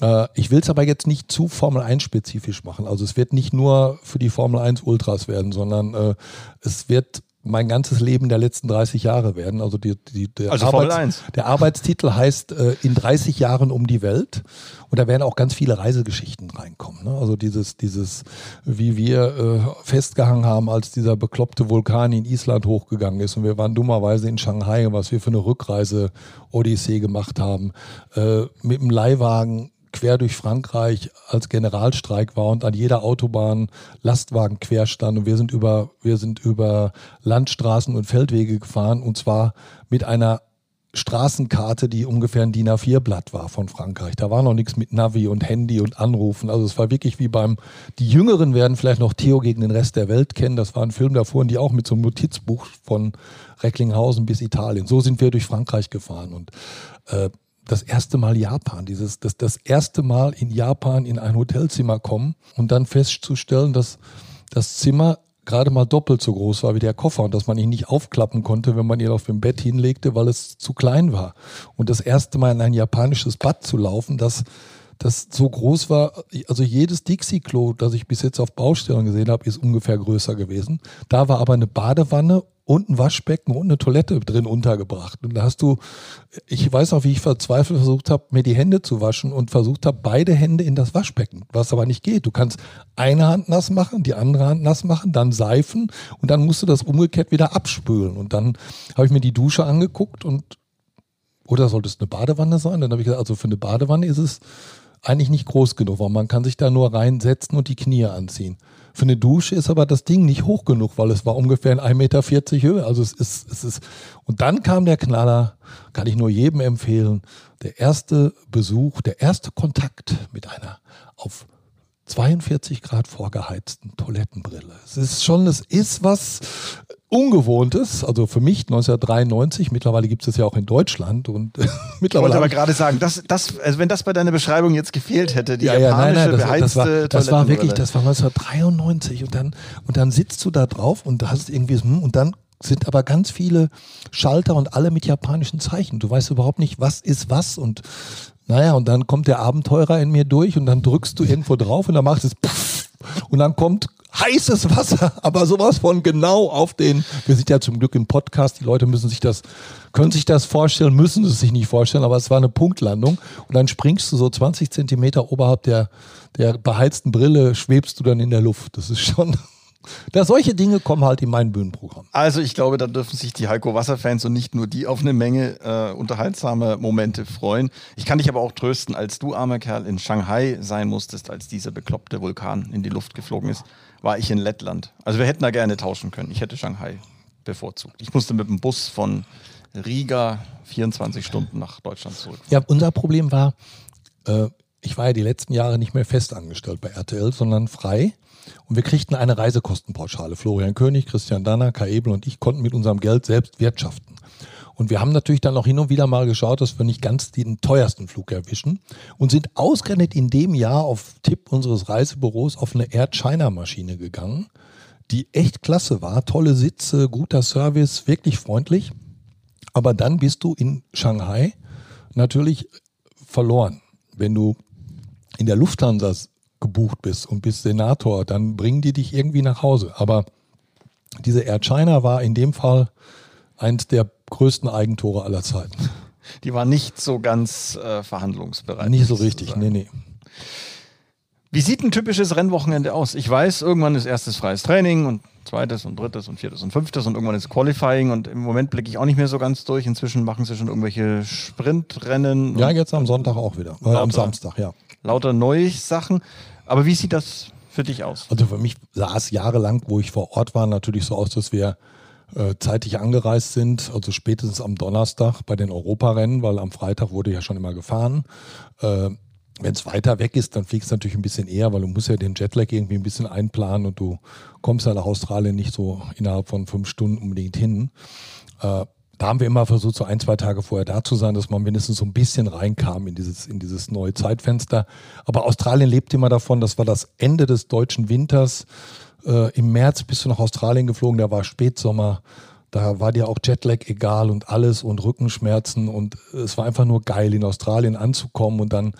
Speaker 6: Äh, ich will es aber jetzt nicht zu Formel 1 spezifisch machen. Also es wird nicht nur für die Formel 1 Ultras werden, sondern äh, es wird mein ganzes Leben der letzten 30 Jahre werden. Also, die, die, der,
Speaker 1: Also Formel 1.
Speaker 6: der Arbeitstitel heißt äh, in 30 Jahren um die Welt. Und da werden auch ganz viele Reisegeschichten reinkommen. Ne? Also dieses, dieses, wie wir äh, festgehangen haben, als dieser bekloppte Vulkan in Island hochgegangen ist und wir waren dummerweise in Shanghai, was wir für eine Rückreise Odyssee gemacht haben, äh, mit dem Leihwagen quer durch Frankreich als Generalstreik war und an jeder Autobahn Lastwagen quer stand und wir sind über, wir sind über Landstraßen und Feldwege gefahren und zwar mit einer Straßenkarte, die ungefähr ein DIN A4-Blatt war von Frankreich. Da war noch nichts mit Navi und Handy und Anrufen. Also es war wirklich wie beim, die Jüngeren werden vielleicht noch Theo gegen den Rest der Welt kennen. Das war ein Film, da fuhren die auch mit so einem Notizbuch von Recklinghausen bis Italien. So sind wir durch Frankreich gefahren und äh, das erste Mal Japan, dieses, das, das erste Mal in Japan in ein Hotelzimmer kommen und dann festzustellen, dass das Zimmer gerade mal doppelt so groß war wie der Koffer und dass man ihn nicht aufklappen konnte, wenn man ihn auf dem Bett hinlegte, weil es zu klein war. Und das erste Mal in ein japanisches Bad zu laufen, das, das so groß war, also jedes Dixie-Klo, das ich bis jetzt auf Baustellen gesehen habe, ist ungefähr größer gewesen. Da war aber eine Badewanne und ein Waschbecken und eine Toilette drin untergebracht. Und da hast du, ich weiß noch, wie ich verzweifelt versucht habe, mir die Hände zu waschen und versucht habe, beide Hände in das Waschbecken, was aber nicht geht. Du kannst eine Hand nass machen, die andere Hand nass machen, dann seifen und dann musst du das umgekehrt wieder abspülen. Und dann habe ich mir die Dusche angeguckt und, oder sollte es eine Badewanne sein? Dann habe ich gesagt, also für eine Badewanne ist es eigentlich nicht groß genug, weil man kann sich da nur reinsetzen und die Knie anziehen. Für eine Dusche ist aber das Ding nicht hoch genug, weil es war ungefähr in 1,40 Meter Höhe. Also es ist, es ist. Und dann kam der Knaller, kann ich nur jedem empfehlen, der erste Besuch, der erste Kontakt mit einer auf 42 Grad vorgeheizten Toilettenbrille. Es ist schon, es ist was Ungewohntes, also für mich 1993, mittlerweile gibt es ja auch in Deutschland und mittlerweile.
Speaker 1: Ich wollte aber gerade sagen, das, das, also wenn das bei deiner Beschreibung jetzt gefehlt hätte, die
Speaker 6: ja, ja, nein,
Speaker 1: japanische
Speaker 6: nein, das,
Speaker 1: beheizte
Speaker 6: das, war, das war wirklich, das war 1993 und dann, und dann sitzt du da drauf und hast irgendwie, so, hm, und dann sind aber ganz viele Schalter und alle mit japanischen Zeichen. Du weißt überhaupt nicht, was ist was und naja, und dann kommt der Abenteurer in mir durch und dann drückst du irgendwo drauf und dann macht es puff, und dann kommt heißes Wasser, aber sowas von genau auf den, wir sind ja zum Glück im Podcast, die Leute müssen sich das, können sich das vorstellen, müssen es sich nicht vorstellen, aber es war eine Punktlandung und dann springst du so 20 Zentimeter oberhalb der, der beheizten Brille, schwebst du dann in der Luft. Das ist schon, da solche Dinge kommen halt in mein Bühnenprogramm.
Speaker 1: Also ich glaube, da dürfen sich die Heiko Wasser-Fans und nicht nur die auf eine Menge äh, unterhaltsame Momente freuen. Ich kann dich aber auch trösten, als du, armer Kerl, in Shanghai sein musstest, als dieser bekloppte Vulkan in die Luft geflogen ist, war ich in Lettland. Also wir hätten da gerne tauschen können. Ich hätte Shanghai bevorzugt. Ich musste mit dem Bus von Riga 24 Stunden nach Deutschland zurück.
Speaker 6: Ja, unser Problem war, äh, ich war ja die letzten Jahre nicht mehr fest angestellt bei RTL, sondern frei. Und wir kriegten eine Reisekostenpauschale. Florian König, Christian Danner, Kai Ebel und ich konnten mit unserem Geld selbst wirtschaften. Und wir haben natürlich dann auch hin und wieder mal geschaut, dass wir nicht ganz den teuersten Flug erwischen und sind ausgerechnet in dem Jahr auf Tipp unseres Reisebüros auf eine Air China Maschine gegangen, die echt klasse war. Tolle Sitze, guter Service, wirklich freundlich. Aber dann bist du in Shanghai natürlich verloren. Wenn du in der Lufthansa gebucht bist und bist Senator, dann bringen die dich irgendwie nach Hause. Aber diese Air China war in dem Fall eins der größten Eigentore aller Zeiten.
Speaker 1: Die war nicht so ganz äh, verhandlungsbereit.
Speaker 6: Nicht so richtig, nee, nee.
Speaker 1: Wie sieht ein typisches Rennwochenende aus? Ich weiß, irgendwann ist erstes freies Training und zweites und drittes und viertes und fünftes und irgendwann ist Qualifying und im Moment blicke ich auch nicht mehr so ganz durch. Inzwischen machen sie schon irgendwelche Sprintrennen.
Speaker 6: Ja, jetzt am Sonntag auch wieder. Äh, am
Speaker 1: Lauter.
Speaker 6: Samstag, ja.
Speaker 1: lauter neue Sachen. Aber wie sieht das für dich aus?
Speaker 6: Also für mich sah es jahrelang, wo ich vor Ort war, natürlich so aus, dass wir äh, zeitig angereist sind, also spätestens am Donnerstag bei den Europarennen, weil am Freitag wurde ja schon immer gefahren. Äh, Wenn es weiter weg ist, dann fliegst du natürlich ein bisschen eher, weil du musst ja den Jetlag irgendwie ein bisschen einplanen und du kommst ja nach Australien nicht so innerhalb von fünf Stunden unbedingt hin. Äh, da haben wir immer versucht, so ein, zwei Tage vorher da zu sein, dass man mindestens so ein bisschen reinkam in dieses, in dieses neue Zeitfenster. Aber Australien lebt immer davon, das war das Ende des deutschen Winters. Äh, Im März bist du nach Australien geflogen, da war Spätsommer. Da war dir auch Jetlag egal und alles und Rückenschmerzen und es war einfach nur geil, in Australien anzukommen und dann,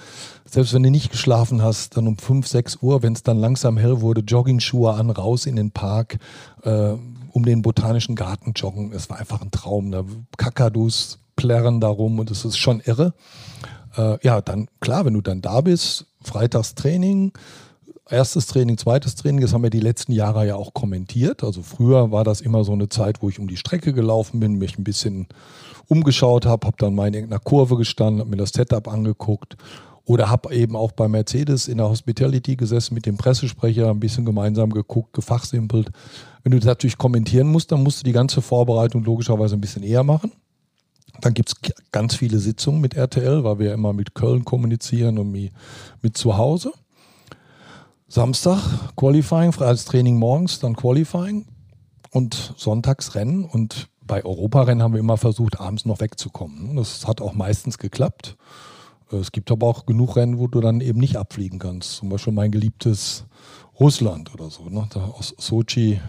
Speaker 6: selbst wenn du nicht geschlafen hast, dann um 5, 6 Uhr, wenn es dann langsam hell wurde, Jogging-Schuhe an, raus in den Park, äh, um den botanischen Garten joggen. Es war einfach ein Traum. Da Kakadus plärren darum und es ist schon irre. Äh, ja, dann klar, wenn du dann da bist, Freitags Training, erstes Training, zweites Training, das haben wir die letzten Jahre ja auch kommentiert. Also früher war das immer so eine Zeit, wo ich um die Strecke gelaufen bin, mich ein bisschen umgeschaut habe, habe dann mal in irgendeiner Kurve gestanden, habe mir das Setup angeguckt oder habe eben auch bei Mercedes in der Hospitality gesessen mit dem Pressesprecher, ein bisschen gemeinsam geguckt, gefachsimpelt. Wenn du das natürlich kommentieren musst, dann musst du die ganze Vorbereitung logischerweise ein bisschen eher machen. Dann gibt es ganz viele Sitzungen mit RTL, weil wir ja immer mit Köln kommunizieren und mit zu Hause. Samstag Qualifying, als Training morgens, dann Qualifying und sonntags Rennen. Und bei Europarennen haben wir immer versucht, abends noch wegzukommen. Das hat auch meistens geklappt. Es gibt aber auch genug Rennen, wo du dann eben nicht abfliegen kannst. Zum Beispiel mein geliebtes Russland oder so. Ne? Da aus Sochi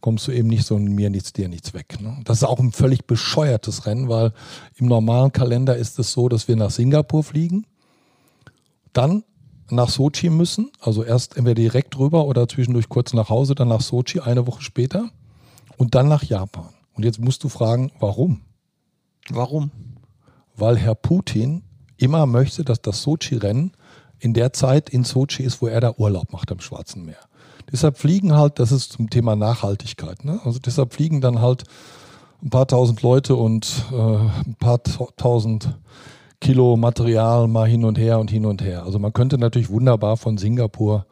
Speaker 6: kommst du eben nicht so mir nichts, dir nichts weg. Ne? Das ist auch ein völlig bescheuertes Rennen, weil im normalen Kalender ist es so, dass wir nach Singapur fliegen, dann nach Sochi müssen, also erst entweder direkt rüber oder zwischendurch kurz nach Hause, dann nach Sochi eine Woche später und dann nach Japan. Und jetzt musst du fragen, warum?
Speaker 1: Warum?
Speaker 6: Weil Herr Putin immer möchte, dass das Sochi-Rennen in der Zeit in Sochi ist, wo er da Urlaub macht am Schwarzen Meer. Deshalb fliegen halt, das ist zum Thema Nachhaltigkeit, ne? also deshalb fliegen dann halt ein paar tausend Leute und äh, ein paar tausend Kilo Material mal hin und her und hin und her. Also man könnte natürlich wunderbar von Singapur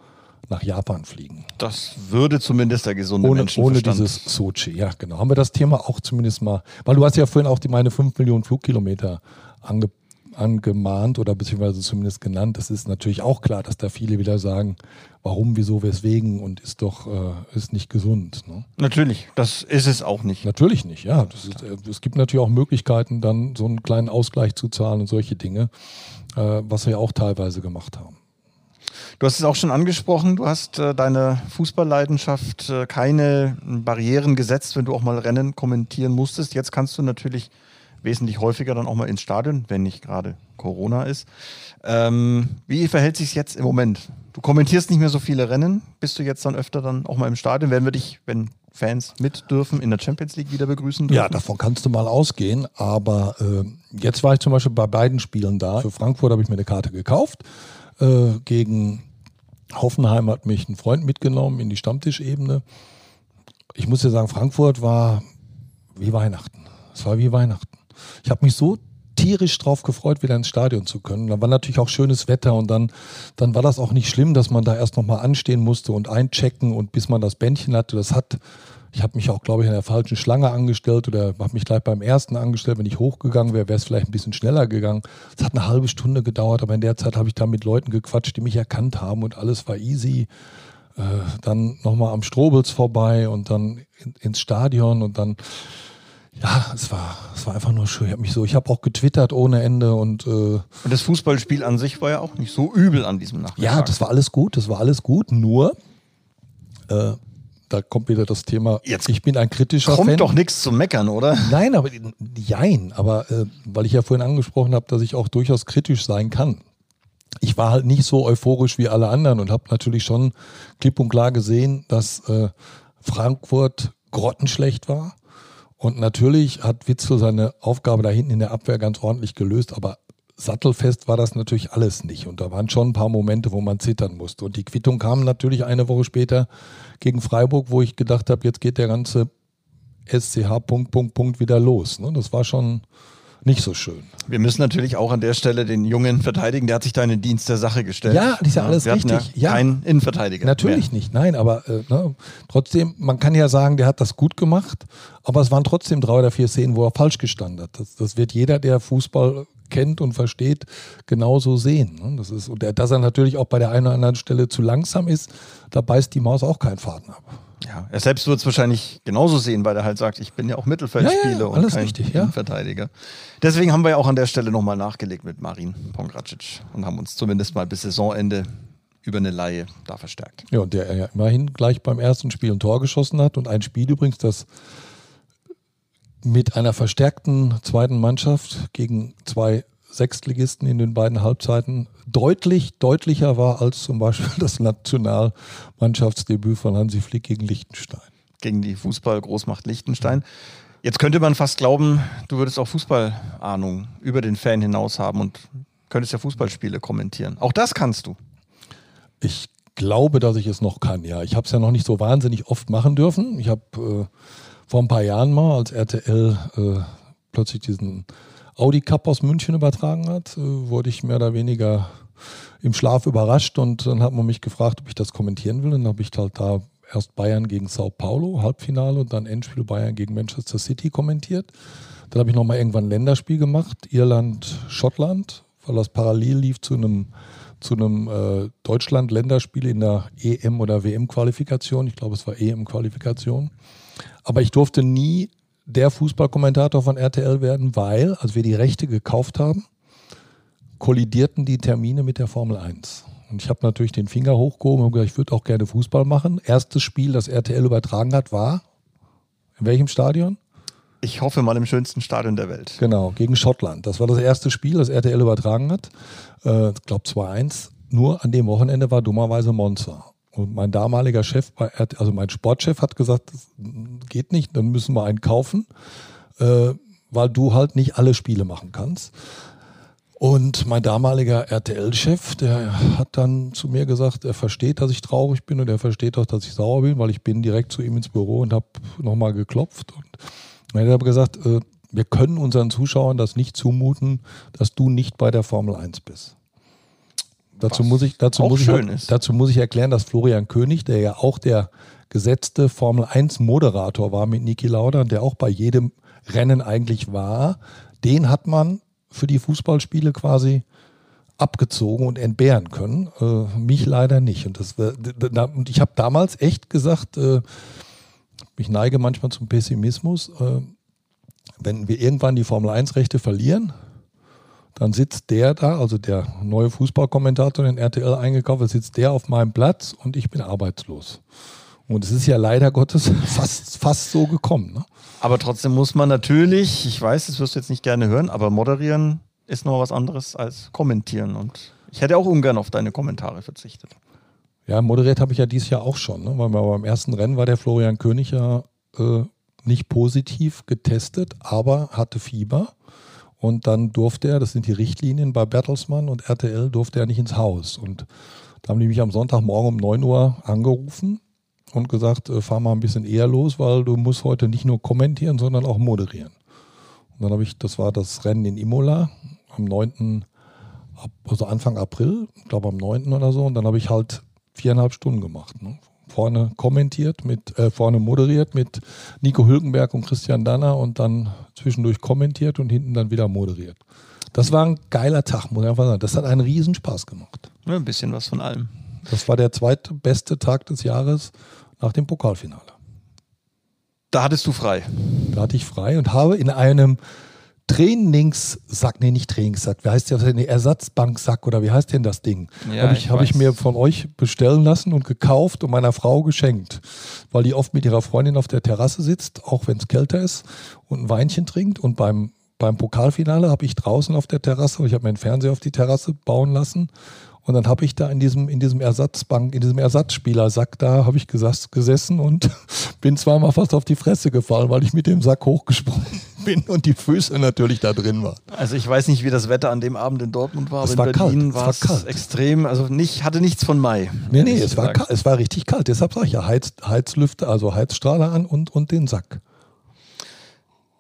Speaker 6: nach Japan fliegen.
Speaker 1: Das würde zumindest der gesunde
Speaker 6: ohne,
Speaker 1: Menschenverstand.
Speaker 6: Ohne dieses Sochi, ja genau. Haben wir das Thema auch zumindest mal, weil du hast ja vorhin auch die meine 5 Millionen Flugkilometer ange, angemahnt oder beziehungsweise zumindest genannt. Es ist natürlich auch klar, dass da viele wieder sagen, warum, wieso, weswegen und ist doch äh, ist nicht gesund. Ne?
Speaker 1: Natürlich, das ist es auch nicht.
Speaker 6: Natürlich nicht, ja. Ist, äh, es gibt natürlich auch Möglichkeiten, dann so einen kleinen Ausgleich zu zahlen und solche Dinge, äh, was wir auch teilweise gemacht haben.
Speaker 1: Du hast es auch schon angesprochen, du hast äh, deine Fußballleidenschaft äh, keine Barrieren gesetzt, wenn du auch mal Rennen kommentieren musstest. Jetzt kannst du natürlich wesentlich häufiger dann auch mal ins Stadion, wenn nicht gerade Corona ist. Ähm, wie verhält sich jetzt im Moment? Du kommentierst nicht mehr so viele Rennen. Bist du jetzt dann öfter dann auch mal im Stadion? Werden wir dich, wenn Fans mit dürfen, in der Champions League wieder begrüßen dürfen?
Speaker 6: Ja, davon kannst du mal ausgehen. Aber äh, jetzt war ich zum Beispiel bei beiden Spielen da. Für Frankfurt habe ich mir eine Karte gekauft. Äh, gegen Hoffenheim hat mich ein Freund mitgenommen in die Stammtischebene. Ich muss dir sagen, Frankfurt war wie Weihnachten. Es war wie Weihnachten. Ich habe mich so tierisch drauf gefreut, wieder ins Stadion zu können. Da war natürlich auch schönes Wetter und dann, dann war das auch nicht schlimm, dass man da erst nochmal anstehen musste und einchecken und bis man das Bändchen hatte. Das hat, ich habe mich auch, glaube ich, in der falschen Schlange angestellt oder habe mich gleich beim ersten angestellt. Wenn ich hochgegangen wäre, wäre es vielleicht ein bisschen schneller gegangen. Es hat eine halbe Stunde gedauert, aber in der Zeit habe ich da mit Leuten gequatscht, die mich erkannt haben und alles war easy. Äh, dann nochmal am Strobels vorbei und dann in, ins Stadion und dann ja, es war, es war einfach nur schön. Ich habe mich so, ich habe auch getwittert ohne Ende und äh, und
Speaker 1: das Fußballspiel an sich war ja auch nicht so übel an diesem Nachmittag.
Speaker 6: Ja, das war alles gut, das war alles gut. Nur äh, da kommt wieder das Thema.
Speaker 1: Jetzt
Speaker 6: ich bin ein kritischer
Speaker 1: kommt
Speaker 6: Fan.
Speaker 1: doch nichts zum Meckern, oder?
Speaker 6: Nein, aber jein. Aber äh, weil ich ja vorhin angesprochen habe, dass ich auch durchaus kritisch sein kann. Ich war halt nicht so euphorisch wie alle anderen und habe natürlich schon klipp und klar gesehen, dass äh, Frankfurt grottenschlecht war und natürlich hat Witzel seine Aufgabe da hinten in der Abwehr ganz ordentlich gelöst, aber sattelfest war das natürlich alles nicht. Und da waren schon ein paar Momente, wo man zittern musste. Und die Quittung kam natürlich eine Woche später gegen Freiburg, wo ich gedacht habe, jetzt geht der ganze SCH Punkt, Punkt, Punkt wieder los. Ne? Das war schon, nicht so schön.
Speaker 1: Wir müssen natürlich auch an der Stelle den Jungen verteidigen. Der hat sich da in den Dienst der Sache gestellt.
Speaker 6: Ja, das ist ja alles
Speaker 1: Wir
Speaker 6: richtig.
Speaker 1: Ja,
Speaker 6: Ja.
Speaker 1: Kein Innenverteidiger.
Speaker 6: Natürlich
Speaker 1: mehr.
Speaker 6: nicht, nein, aber äh, ne, trotzdem, man kann ja sagen, der hat das gut gemacht, aber es waren trotzdem drei oder vier Szenen, wo er falsch gestanden hat. Das, das wird jeder, der Fußball kennt und versteht, genauso sehen. Ne? Das ist, und der, dass er natürlich auch bei der einen oder anderen Stelle zu langsam ist, da beißt die Maus auch keinen Faden ab.
Speaker 1: Ja, er selbst wird es wahrscheinlich genauso sehen, weil er halt sagt, ich bin ja auch Mittelfeldspieler
Speaker 6: Ja, ja,
Speaker 1: und kein
Speaker 6: richtig, ja.
Speaker 1: Verteidiger. Deswegen haben wir ja auch an der Stelle nochmal nachgelegt mit Marin Pongracic und haben uns zumindest mal bis Saisonende über eine Laie da verstärkt.
Speaker 6: Ja, und der ja immerhin gleich beim ersten Spiel ein Tor geschossen hat und ein Spiel übrigens, das mit einer verstärkten zweiten Mannschaft gegen zwei Sechstligisten in den beiden Halbzeiten deutlich deutlicher war als zum Beispiel das Nationalmannschaftsdebüt von Hansi Flick gegen Liechtenstein.
Speaker 1: Gegen die Fußball-Großmacht Liechtenstein. Jetzt könnte man fast glauben, du würdest auch Fußballahnung über den Fan hinaus haben und könntest ja Fußballspiele kommentieren. Auch das kannst du.
Speaker 6: Ich glaube, dass ich es noch kann, ja. Ich habe es ja noch nicht so wahnsinnig oft machen dürfen. Ich habe äh, vor ein paar Jahren mal, als RTL äh, plötzlich diesen Audi Cup aus München übertragen hat, äh, wurde ich mehr oder weniger im Schlaf überrascht und dann hat man mich gefragt, ob ich das kommentieren will. Und dann habe ich halt da erst Bayern gegen Sao Paulo, Halbfinale und dann Endspiel Bayern gegen Manchester City kommentiert. Dann habe ich nochmal irgendwann ein Länderspiel gemacht, Irland, Schottland, weil das parallel lief zu einem zu einem äh, Deutschland-Länderspiel in der EM- oder WM-Qualifikation. Ich glaube, es war EM-Qualifikation. Aber ich durfte nie der Fußballkommentator von RTL werden, weil, als wir die Rechte gekauft haben, kollidierten die Termine mit der Formel 1. Und ich habe natürlich den Finger hochgehoben und gesagt, ich würde auch gerne Fußball machen. Erstes Spiel, das RTL übertragen hat, war in welchem Stadion?
Speaker 1: Ich hoffe mal im schönsten Stadion der Welt.
Speaker 6: Genau, gegen Schottland. Das war das erste Spiel, das RTL übertragen hat. Äh, ich glaube 2-1. Nur an dem Wochenende war dummerweise Monza. Und mein damaliger Chef, also mein Sportchef hat gesagt, das geht nicht, dann müssen wir einen kaufen, äh, weil du halt nicht alle Spiele machen kannst. Und mein damaliger RTL-Chef, der hat dann zu mir gesagt, er versteht, dass ich traurig bin und er versteht auch, dass ich sauer bin, weil ich bin direkt zu ihm ins Büro und habe nochmal geklopft. Und er hat aber gesagt, äh, wir können unseren Zuschauern das nicht zumuten, dass du nicht bei der Formel 1 bist. Dazu muss ich, dazu muss ich, dazu muss ich erklären, dass Florian König, der ja auch der gesetzte Formel 1 Moderator war mit Niki Lauda der auch bei jedem Rennen eigentlich war, den hat man für die Fußballspiele quasi abgezogen und entbehren können. Äh, mich leider nicht. Und, das, und ich habe damals echt gesagt, äh, ich neige manchmal zum Pessimismus. Äh, wenn wir irgendwann die Formel 1-Rechte verlieren, dann sitzt der da, also der neue Fußballkommentator, den RTL eingekauft hat, sitzt der auf meinem Platz und ich bin arbeitslos. Und es ist ja leider Gottes fast, fast so gekommen. Ne?
Speaker 1: Aber trotzdem muss man natürlich, ich weiß, das wirst du jetzt nicht gerne hören, aber moderieren ist noch was anderes als kommentieren. Und ich hätte auch ungern auf deine Kommentare verzichtet.
Speaker 6: Ja, moderiert habe ich ja dieses Jahr auch schon, ne? weil beim ersten Rennen war der Florian König ja äh, nicht positiv getestet, aber hatte Fieber. Und dann durfte er, das sind die Richtlinien bei Bertelsmann und RTL, durfte er nicht ins Haus. Und da haben die mich am Sonntagmorgen um 9 Uhr angerufen und gesagt, äh, fahr mal ein bisschen eher los, weil du musst heute nicht nur kommentieren, sondern auch moderieren. Und dann habe ich, das war das Rennen in Imola am 9. Ab, also Anfang April, ich glaube am 9. oder so. Und dann habe ich halt viereinhalb Stunden gemacht. Ne? Vorne kommentiert, mit, äh, vorne moderiert mit Nico Hülkenberg und Christian Danner und dann zwischendurch kommentiert und hinten dann wieder moderiert. Das war ein geiler Tag, muss ich einfach sagen. Das hat einen riesen Spaß gemacht.
Speaker 1: Ja, ein bisschen was von allem.
Speaker 6: Das war der zweitbeste Tag des Jahres nach dem Pokalfinale.
Speaker 1: Da hattest du frei.
Speaker 6: Da hatte ich frei und habe in einem Trainingssack, nee, nicht Trainingssack, wie heißt der, nee, Ersatzbanksack oder wie heißt denn das Ding?
Speaker 1: Ja,
Speaker 6: habe ich,
Speaker 1: ich
Speaker 6: hab ich mir von euch bestellen lassen und gekauft und meiner Frau geschenkt, weil die oft mit ihrer Freundin auf der Terrasse sitzt, auch wenn es kälter ist und ein Weinchen trinkt. Und beim beim Pokalfinale habe ich draußen auf der Terrasse, ich habe mir einen Fernseher auf die Terrasse bauen lassen. Und dann habe ich da in diesem, in diesem Ersatzbank, in diesem Ersatzspielersack da, habe ich gesessen und bin zweimal fast auf die Fresse gefallen, weil ich mit dem Sack hochgesprungen bin und die Füße natürlich da drin waren.
Speaker 1: Also ich weiß nicht, wie das Wetter an dem Abend in Dortmund war,
Speaker 6: Es
Speaker 1: aber in
Speaker 6: war
Speaker 1: Berlin
Speaker 6: kalt, es
Speaker 1: war
Speaker 6: war
Speaker 1: es
Speaker 6: kalt.
Speaker 1: extrem, also nicht, hatte nichts von Mai.
Speaker 6: Nee, nee, es war, es war richtig kalt. Deshalb sage ich ja Heiz, Heizlüfter, also Heizstrahler an und, und den Sack.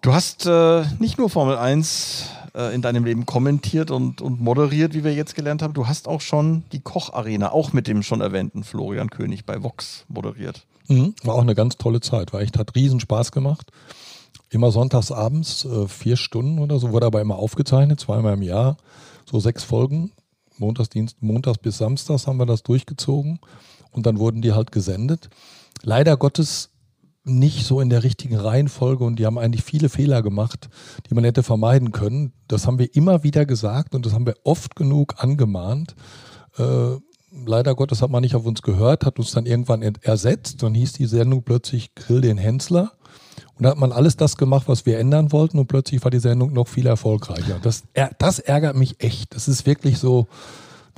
Speaker 1: Du hast äh, nicht nur Formel 1 äh, in deinem Leben kommentiert und, und moderiert, wie wir jetzt gelernt haben, du hast auch schon die Kocharena, auch mit dem schon erwähnten Florian König bei Vox moderiert.
Speaker 6: Mhm. War auch eine ganz tolle Zeit, war echt, hat riesen Spaß gemacht. Immer sonntags abends, äh, vier Stunden oder so, wurde aber immer aufgezeichnet, zweimal im Jahr, so sechs Folgen. Montags, Dienst, Montags bis Samstags haben wir das durchgezogen und dann wurden die halt gesendet. leider Gottes nicht so in der richtigen Reihenfolge und die haben eigentlich viele Fehler gemacht, die man hätte vermeiden können. Das haben wir immer wieder gesagt und das haben wir oft genug angemahnt. Äh, leider Gottes hat man nicht auf uns gehört, hat uns dann irgendwann ersetzt. Dann hieß die Sendung plötzlich Grill den Hensler. Und da hat man alles das gemacht, was wir ändern wollten und plötzlich war die Sendung noch viel erfolgreicher. Das, das ärgert mich echt. Das ist wirklich so,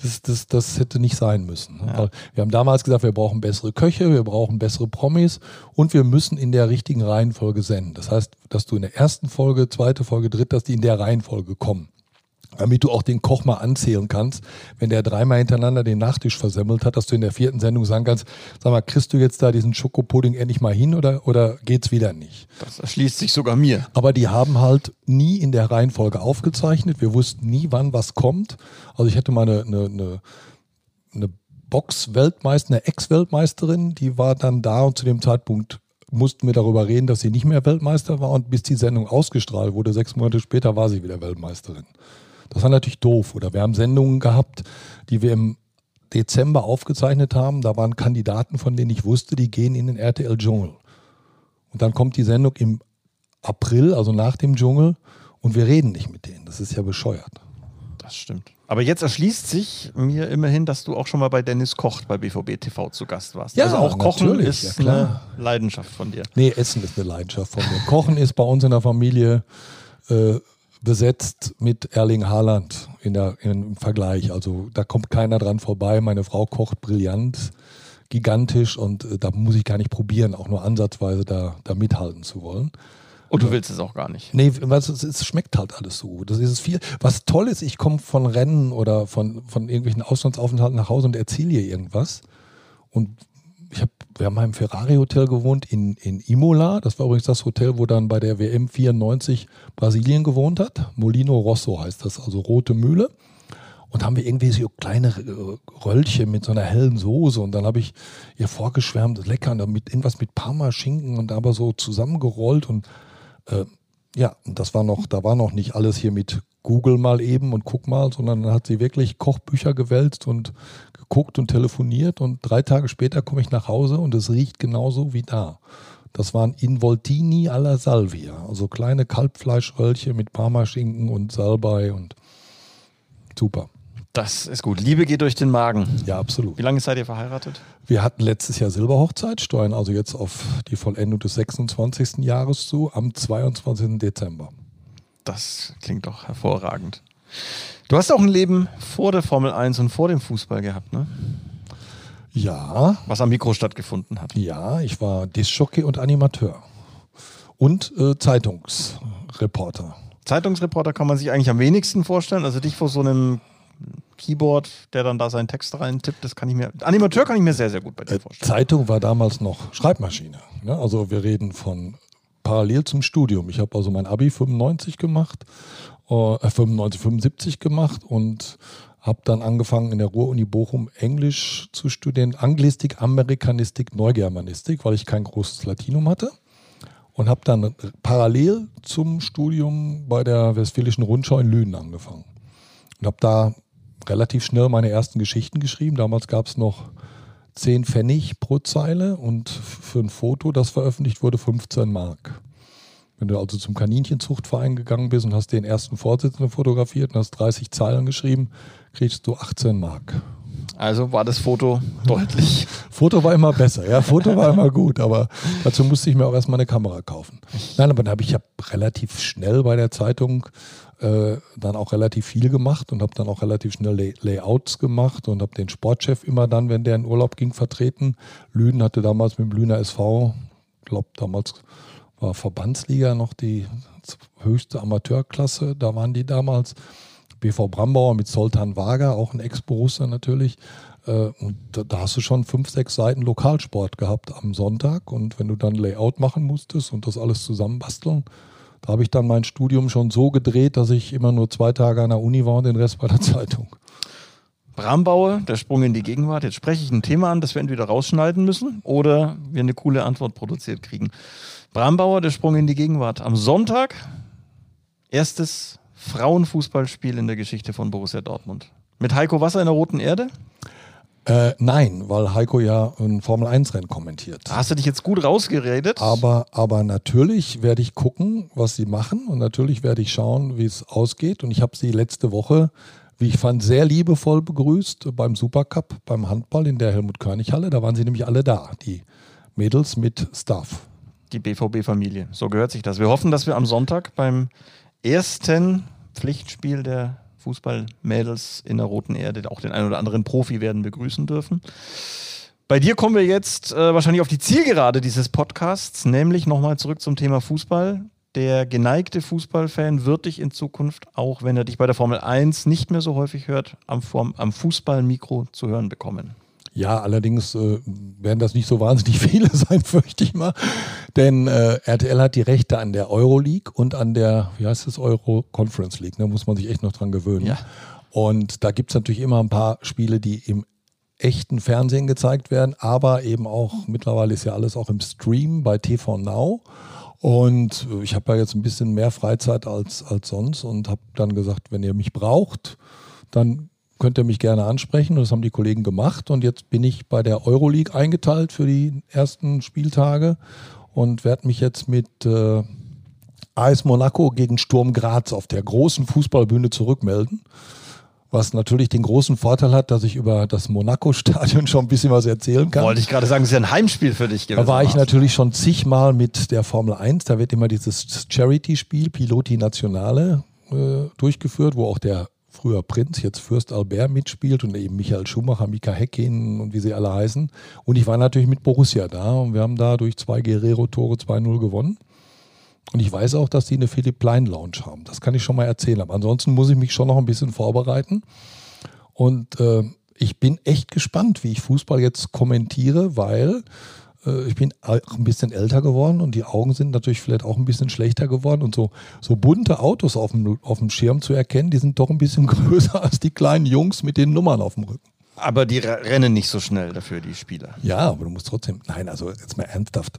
Speaker 6: das, das, das hätte nicht sein müssen. Ja. Wir haben damals gesagt, wir brauchen bessere Köche, wir brauchen bessere Promis und wir müssen in der richtigen Reihenfolge senden. Das heißt, dass du in der ersten Folge, zweite Folge, dritte, dass die in der Reihenfolge kommen damit du auch den Koch mal anzählen kannst, wenn der dreimal hintereinander den Nachtisch versemmelt hat, dass du in der vierten Sendung sagen kannst, sag mal, kriegst du jetzt da diesen Schokopudding endlich mal hin oder, oder geht's wieder nicht?
Speaker 1: Das erschließt sich sogar mir.
Speaker 6: Aber die haben halt nie in der Reihenfolge aufgezeichnet. Wir wussten nie, wann was kommt. Also ich hätte mal eine, eine, eine, eine Box-Weltmeister, eine Ex-Weltmeisterin, die war dann da und zu dem Zeitpunkt mussten wir darüber reden, dass sie nicht mehr Weltmeister war und bis die Sendung ausgestrahlt wurde, sechs Monate später war sie wieder Weltmeisterin. Das war natürlich doof. Oder wir haben Sendungen gehabt, die wir im Dezember aufgezeichnet haben. Da waren Kandidaten, von denen ich wusste, die gehen in den RTL Dschungel. Und dann kommt die Sendung im April, also nach dem Dschungel, und wir reden nicht mit denen. Das ist ja bescheuert.
Speaker 1: Das stimmt. Aber jetzt erschließt sich mir immerhin, dass du auch schon mal bei Dennis Kocht bei BVB TV zu Gast warst.
Speaker 6: Ja,
Speaker 1: also auch Kochen ist
Speaker 6: ja,
Speaker 1: eine Leidenschaft von dir.
Speaker 6: Nee, Essen ist eine Leidenschaft von mir. Kochen ist bei uns in der Familie äh, besetzt mit Erling Haaland in der, im Vergleich. Also da kommt keiner dran vorbei. Meine Frau kocht brillant, gigantisch und äh, da muss ich gar nicht probieren, auch nur ansatzweise da, da mithalten zu wollen.
Speaker 1: Und du willst es auch gar nicht.
Speaker 6: Nee, was, es, es schmeckt halt alles so gut. Das ist viel. Was toll ist, ich komme von Rennen oder von, von irgendwelchen Auslandsaufenthalten nach Hause und erzähle ihr irgendwas. Und ich habe, wir haben im Ferrari-Hotel gewohnt in, in Imola. Das war übrigens das Hotel, wo dann bei der WM 94 Brasilien gewohnt hat. Molino Rosso heißt das, also rote Mühle. Und haben wir irgendwie so kleine äh, Röllchen mit so einer hellen Soße. Und dann habe ich ihr vorgeschwärmt, lecker, und mit irgendwas mit Parma-Schinken und aber so zusammengerollt. Und äh, ja, das war noch, da war noch nicht alles hier mit Google mal eben und guck mal, sondern dann hat sie wirklich Kochbücher gewälzt und geguckt und telefoniert und drei Tage später komme ich nach Hause und es riecht genauso wie da. Das waren Involtini alla Salvia, also kleine Kalbfleischröllchen mit Parmaschinken und Salbei und super.
Speaker 1: Das ist gut. Liebe geht durch den Magen.
Speaker 6: Ja, absolut.
Speaker 1: Wie lange seid ihr verheiratet?
Speaker 6: Wir hatten letztes Jahr Silberhochzeit, steuern also jetzt auf die Vollendung des 26. Jahres zu, am 22. Dezember.
Speaker 1: Das klingt doch hervorragend. Du hast auch ein Leben vor der Formel 1 und vor dem Fußball gehabt, ne?
Speaker 6: Ja.
Speaker 1: Was am Mikro stattgefunden hat.
Speaker 6: Ja, ich war Discjockey und Animateur. Und äh, Zeitungsreporter.
Speaker 1: Zeitungsreporter kann man sich eigentlich am wenigsten vorstellen. Also dich vor so einem Keyboard, der dann da seinen Text reintippt, das kann ich mir. Animateur kann ich mir sehr, sehr gut bei dir äh, vorstellen.
Speaker 6: Zeitung war damals noch Schreibmaschine. Ne? Also wir reden von parallel zum Studium. Ich habe also mein Abi 95 gemacht, äh, 95, 75 gemacht und habe dann angefangen in der Ruhr-Uni Bochum Englisch zu studieren, Anglistik, Amerikanistik, Neugermanistik, weil ich kein großes Latinum hatte. Und habe dann parallel zum Studium bei der Westfälischen Rundschau in Lünen angefangen. Und habe da relativ schnell meine ersten Geschichten geschrieben. Damals gab es noch 10 Pfennig pro Zeile und für ein Foto, das veröffentlicht wurde, 15 Mark. Wenn du also zum Kaninchenzuchtverein gegangen bist und hast den ersten Vorsitzenden fotografiert und hast 30 Zeilen geschrieben, kriegst du 18 Mark.
Speaker 1: Also war das Foto deutlich.
Speaker 6: Foto war immer besser, ja, Foto war immer gut, aber dazu musste ich mir auch erstmal eine Kamera kaufen. Nein, aber dann habe ich ja relativ schnell bei der Zeitung äh, dann auch relativ viel gemacht und habe dann auch relativ schnell Lay Layouts gemacht und habe den Sportchef immer dann, wenn der in Urlaub ging, vertreten. Lünen hatte damals mit dem Lüner SV, glaube damals war Verbandsliga noch die höchste Amateurklasse, da waren die damals. BV Brambauer mit Soltan Wager, auch ein Ex-Borussia natürlich. Äh, und da hast du schon fünf, sechs Seiten Lokalsport gehabt am Sonntag. Und wenn du dann Layout machen musstest und das alles zusammenbasteln, da habe ich dann mein Studium schon so gedreht, dass ich immer nur zwei Tage an der Uni war und den Rest bei der Zeitung.
Speaker 1: Brambaue, der Sprung in die Gegenwart. Jetzt spreche ich ein Thema an, das wir entweder rausschneiden müssen oder wir eine coole Antwort produziert kriegen. Brambauer, der Sprung in die Gegenwart. Am Sonntag, erstes Frauenfußballspiel in der Geschichte von Borussia Dortmund. Mit Heiko Wasser in der Roten Erde?
Speaker 6: Äh, nein, weil Heiko ja ein Formel-1-Rennen kommentiert.
Speaker 1: Hast du dich jetzt gut rausgeredet?
Speaker 6: Aber, aber natürlich werde ich gucken, was sie machen und natürlich werde ich schauen, wie es ausgeht. Und ich habe sie letzte Woche, wie ich fand, sehr liebevoll begrüßt beim Supercup, beim Handball in der Helmut-Körnig-Halle. Da waren sie nämlich alle da, die Mädels mit Staff.
Speaker 1: Die BVB-Familie, so gehört sich das. Wir hoffen, dass wir am Sonntag beim ersten Pflichtspiel der Fußballmädels in der Roten Erde auch den einen oder anderen Profi werden begrüßen dürfen. Bei dir kommen wir jetzt äh, wahrscheinlich auf die Zielgerade dieses Podcasts, nämlich nochmal zurück zum Thema Fußball. Der geneigte Fußballfan wird dich in Zukunft, auch wenn er dich bei der Formel 1 nicht mehr so häufig hört, am, am Fußballmikro zu hören bekommen.
Speaker 6: Ja, allerdings äh, werden das nicht so wahnsinnig viele sein, fürchte ich mal. Denn äh, RTL hat die Rechte an der Euroleague und an der, wie heißt es, Euro Conference League. Da muss man sich echt noch dran gewöhnen.
Speaker 1: Ja.
Speaker 6: Und da gibt's natürlich immer ein paar Spiele, die im echten Fernsehen gezeigt werden, aber eben auch, mittlerweile ist ja alles auch im Stream bei TV Now. Und ich habe ja jetzt ein bisschen mehr Freizeit als, als sonst und habe dann gesagt, wenn ihr mich braucht, dann könnt ihr mich gerne ansprechen. Und das haben die Kollegen gemacht. Und jetzt bin ich bei der Euroleague eingeteilt für die ersten Spieltage und werde mich jetzt mit äh, AS Monaco gegen Sturm Graz auf der großen Fußballbühne zurückmelden. Was natürlich den großen Vorteil hat, dass ich über das Monaco-Stadion schon ein bisschen was erzählen kann.
Speaker 1: Wollte ich gerade sagen, es ist ja ein Heimspiel für dich
Speaker 6: Da war ich natürlich schon zigmal mit der Formel 1. Da wird immer dieses Charity-Spiel, Piloti Nationale, äh, durchgeführt, wo auch der früher Prinz, jetzt Fürst Albert mitspielt und eben Michael Schumacher, Mika Häkkinen und wie sie alle heißen. Und ich war natürlich mit Borussia da und wir haben da durch zwei Guerrero-Tore 2-0 gewonnen. Und ich weiß auch, dass die eine Philipp Plein Lounge haben. Das kann ich schon mal erzählen. Aber ansonsten muss ich mich schon noch ein bisschen vorbereiten. Und äh, ich bin echt gespannt, wie ich Fußball jetzt kommentiere, weil ich bin auch ein bisschen älter geworden und die Augen sind natürlich vielleicht auch ein bisschen schlechter geworden. Und so, so bunte Autos auf dem, auf dem Schirm zu erkennen, die sind doch ein bisschen größer als die kleinen Jungs mit den Nummern auf dem Rücken.
Speaker 1: Aber die rennen nicht so schnell dafür, die Spieler.
Speaker 6: Ja, aber du musst trotzdem. Nein, also jetzt mal ernsthaft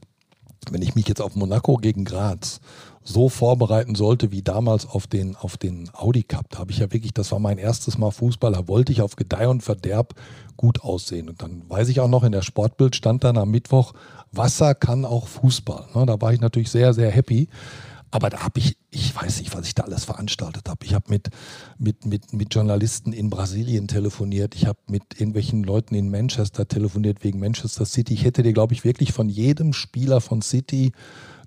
Speaker 6: wenn ich mich jetzt auf Monaco gegen Graz so vorbereiten sollte wie damals auf den, auf den Audi Cup, da habe ich ja wirklich, das war mein erstes Mal Fußball, da wollte ich auf Gedeih und Verderb gut aussehen. Und dann weiß ich auch noch, in der Sportbild stand dann am Mittwoch, Wasser kann auch Fußball. Ne, da war ich natürlich sehr, sehr happy. Aber da habe ich, ich weiß nicht, was ich da alles veranstaltet habe. Ich habe mit, mit, mit, mit Journalisten in Brasilien telefoniert. Ich habe mit irgendwelchen Leuten in Manchester telefoniert wegen Manchester City. Ich hätte dir, glaube ich, wirklich von jedem Spieler von City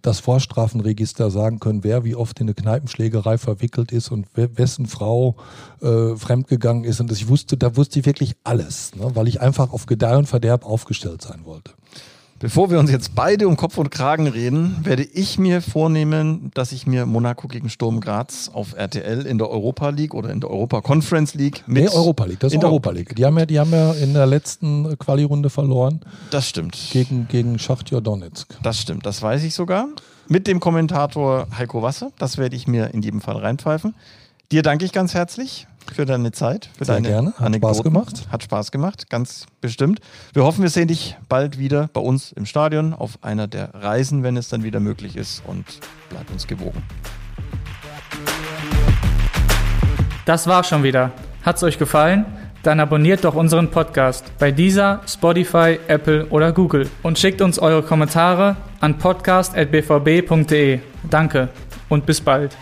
Speaker 6: das Vorstrafenregister sagen können, wer wie oft in eine Kneipenschlägerei verwickelt ist und wessen Frau äh, fremdgegangen ist. Und ich wusste, da wusste ich wirklich alles, ne, weil ich einfach auf Gedeih und Verderb aufgestellt sein wollte.
Speaker 1: Bevor wir uns jetzt beide um Kopf und Kragen reden, werde ich mir vornehmen, dass ich mir Monaco gegen Sturm Graz auf RTL in der Europa League oder in der Europa Conference League
Speaker 6: mit. Nee, Europa League, das ist Europa League. Die haben, ja, die haben ja in der letzten Quali-Runde verloren.
Speaker 1: Das stimmt.
Speaker 6: Gegen, gegen Schachtjor Donetsk.
Speaker 1: Das stimmt, das weiß ich sogar. Mit dem Kommentator Heiko Wasser. Das werde ich mir in jedem Fall reinpfeifen. Dir danke ich ganz herzlich für deine Zeit, für
Speaker 6: Sehr
Speaker 1: deine
Speaker 6: gerne. Hat
Speaker 1: Anekdoten.
Speaker 6: Spaß gemacht.
Speaker 1: Hat Spaß gemacht, ganz bestimmt. Wir hoffen, wir sehen dich bald wieder bei uns im Stadion auf einer der Reisen, wenn es dann wieder möglich ist und bleib uns gewogen.
Speaker 2: Das war schon wieder. Hat's euch gefallen? Dann abonniert doch unseren Podcast bei dieser, Spotify, Apple oder Google und schickt uns eure Kommentare an podcast.bvb.de. Danke und bis bald.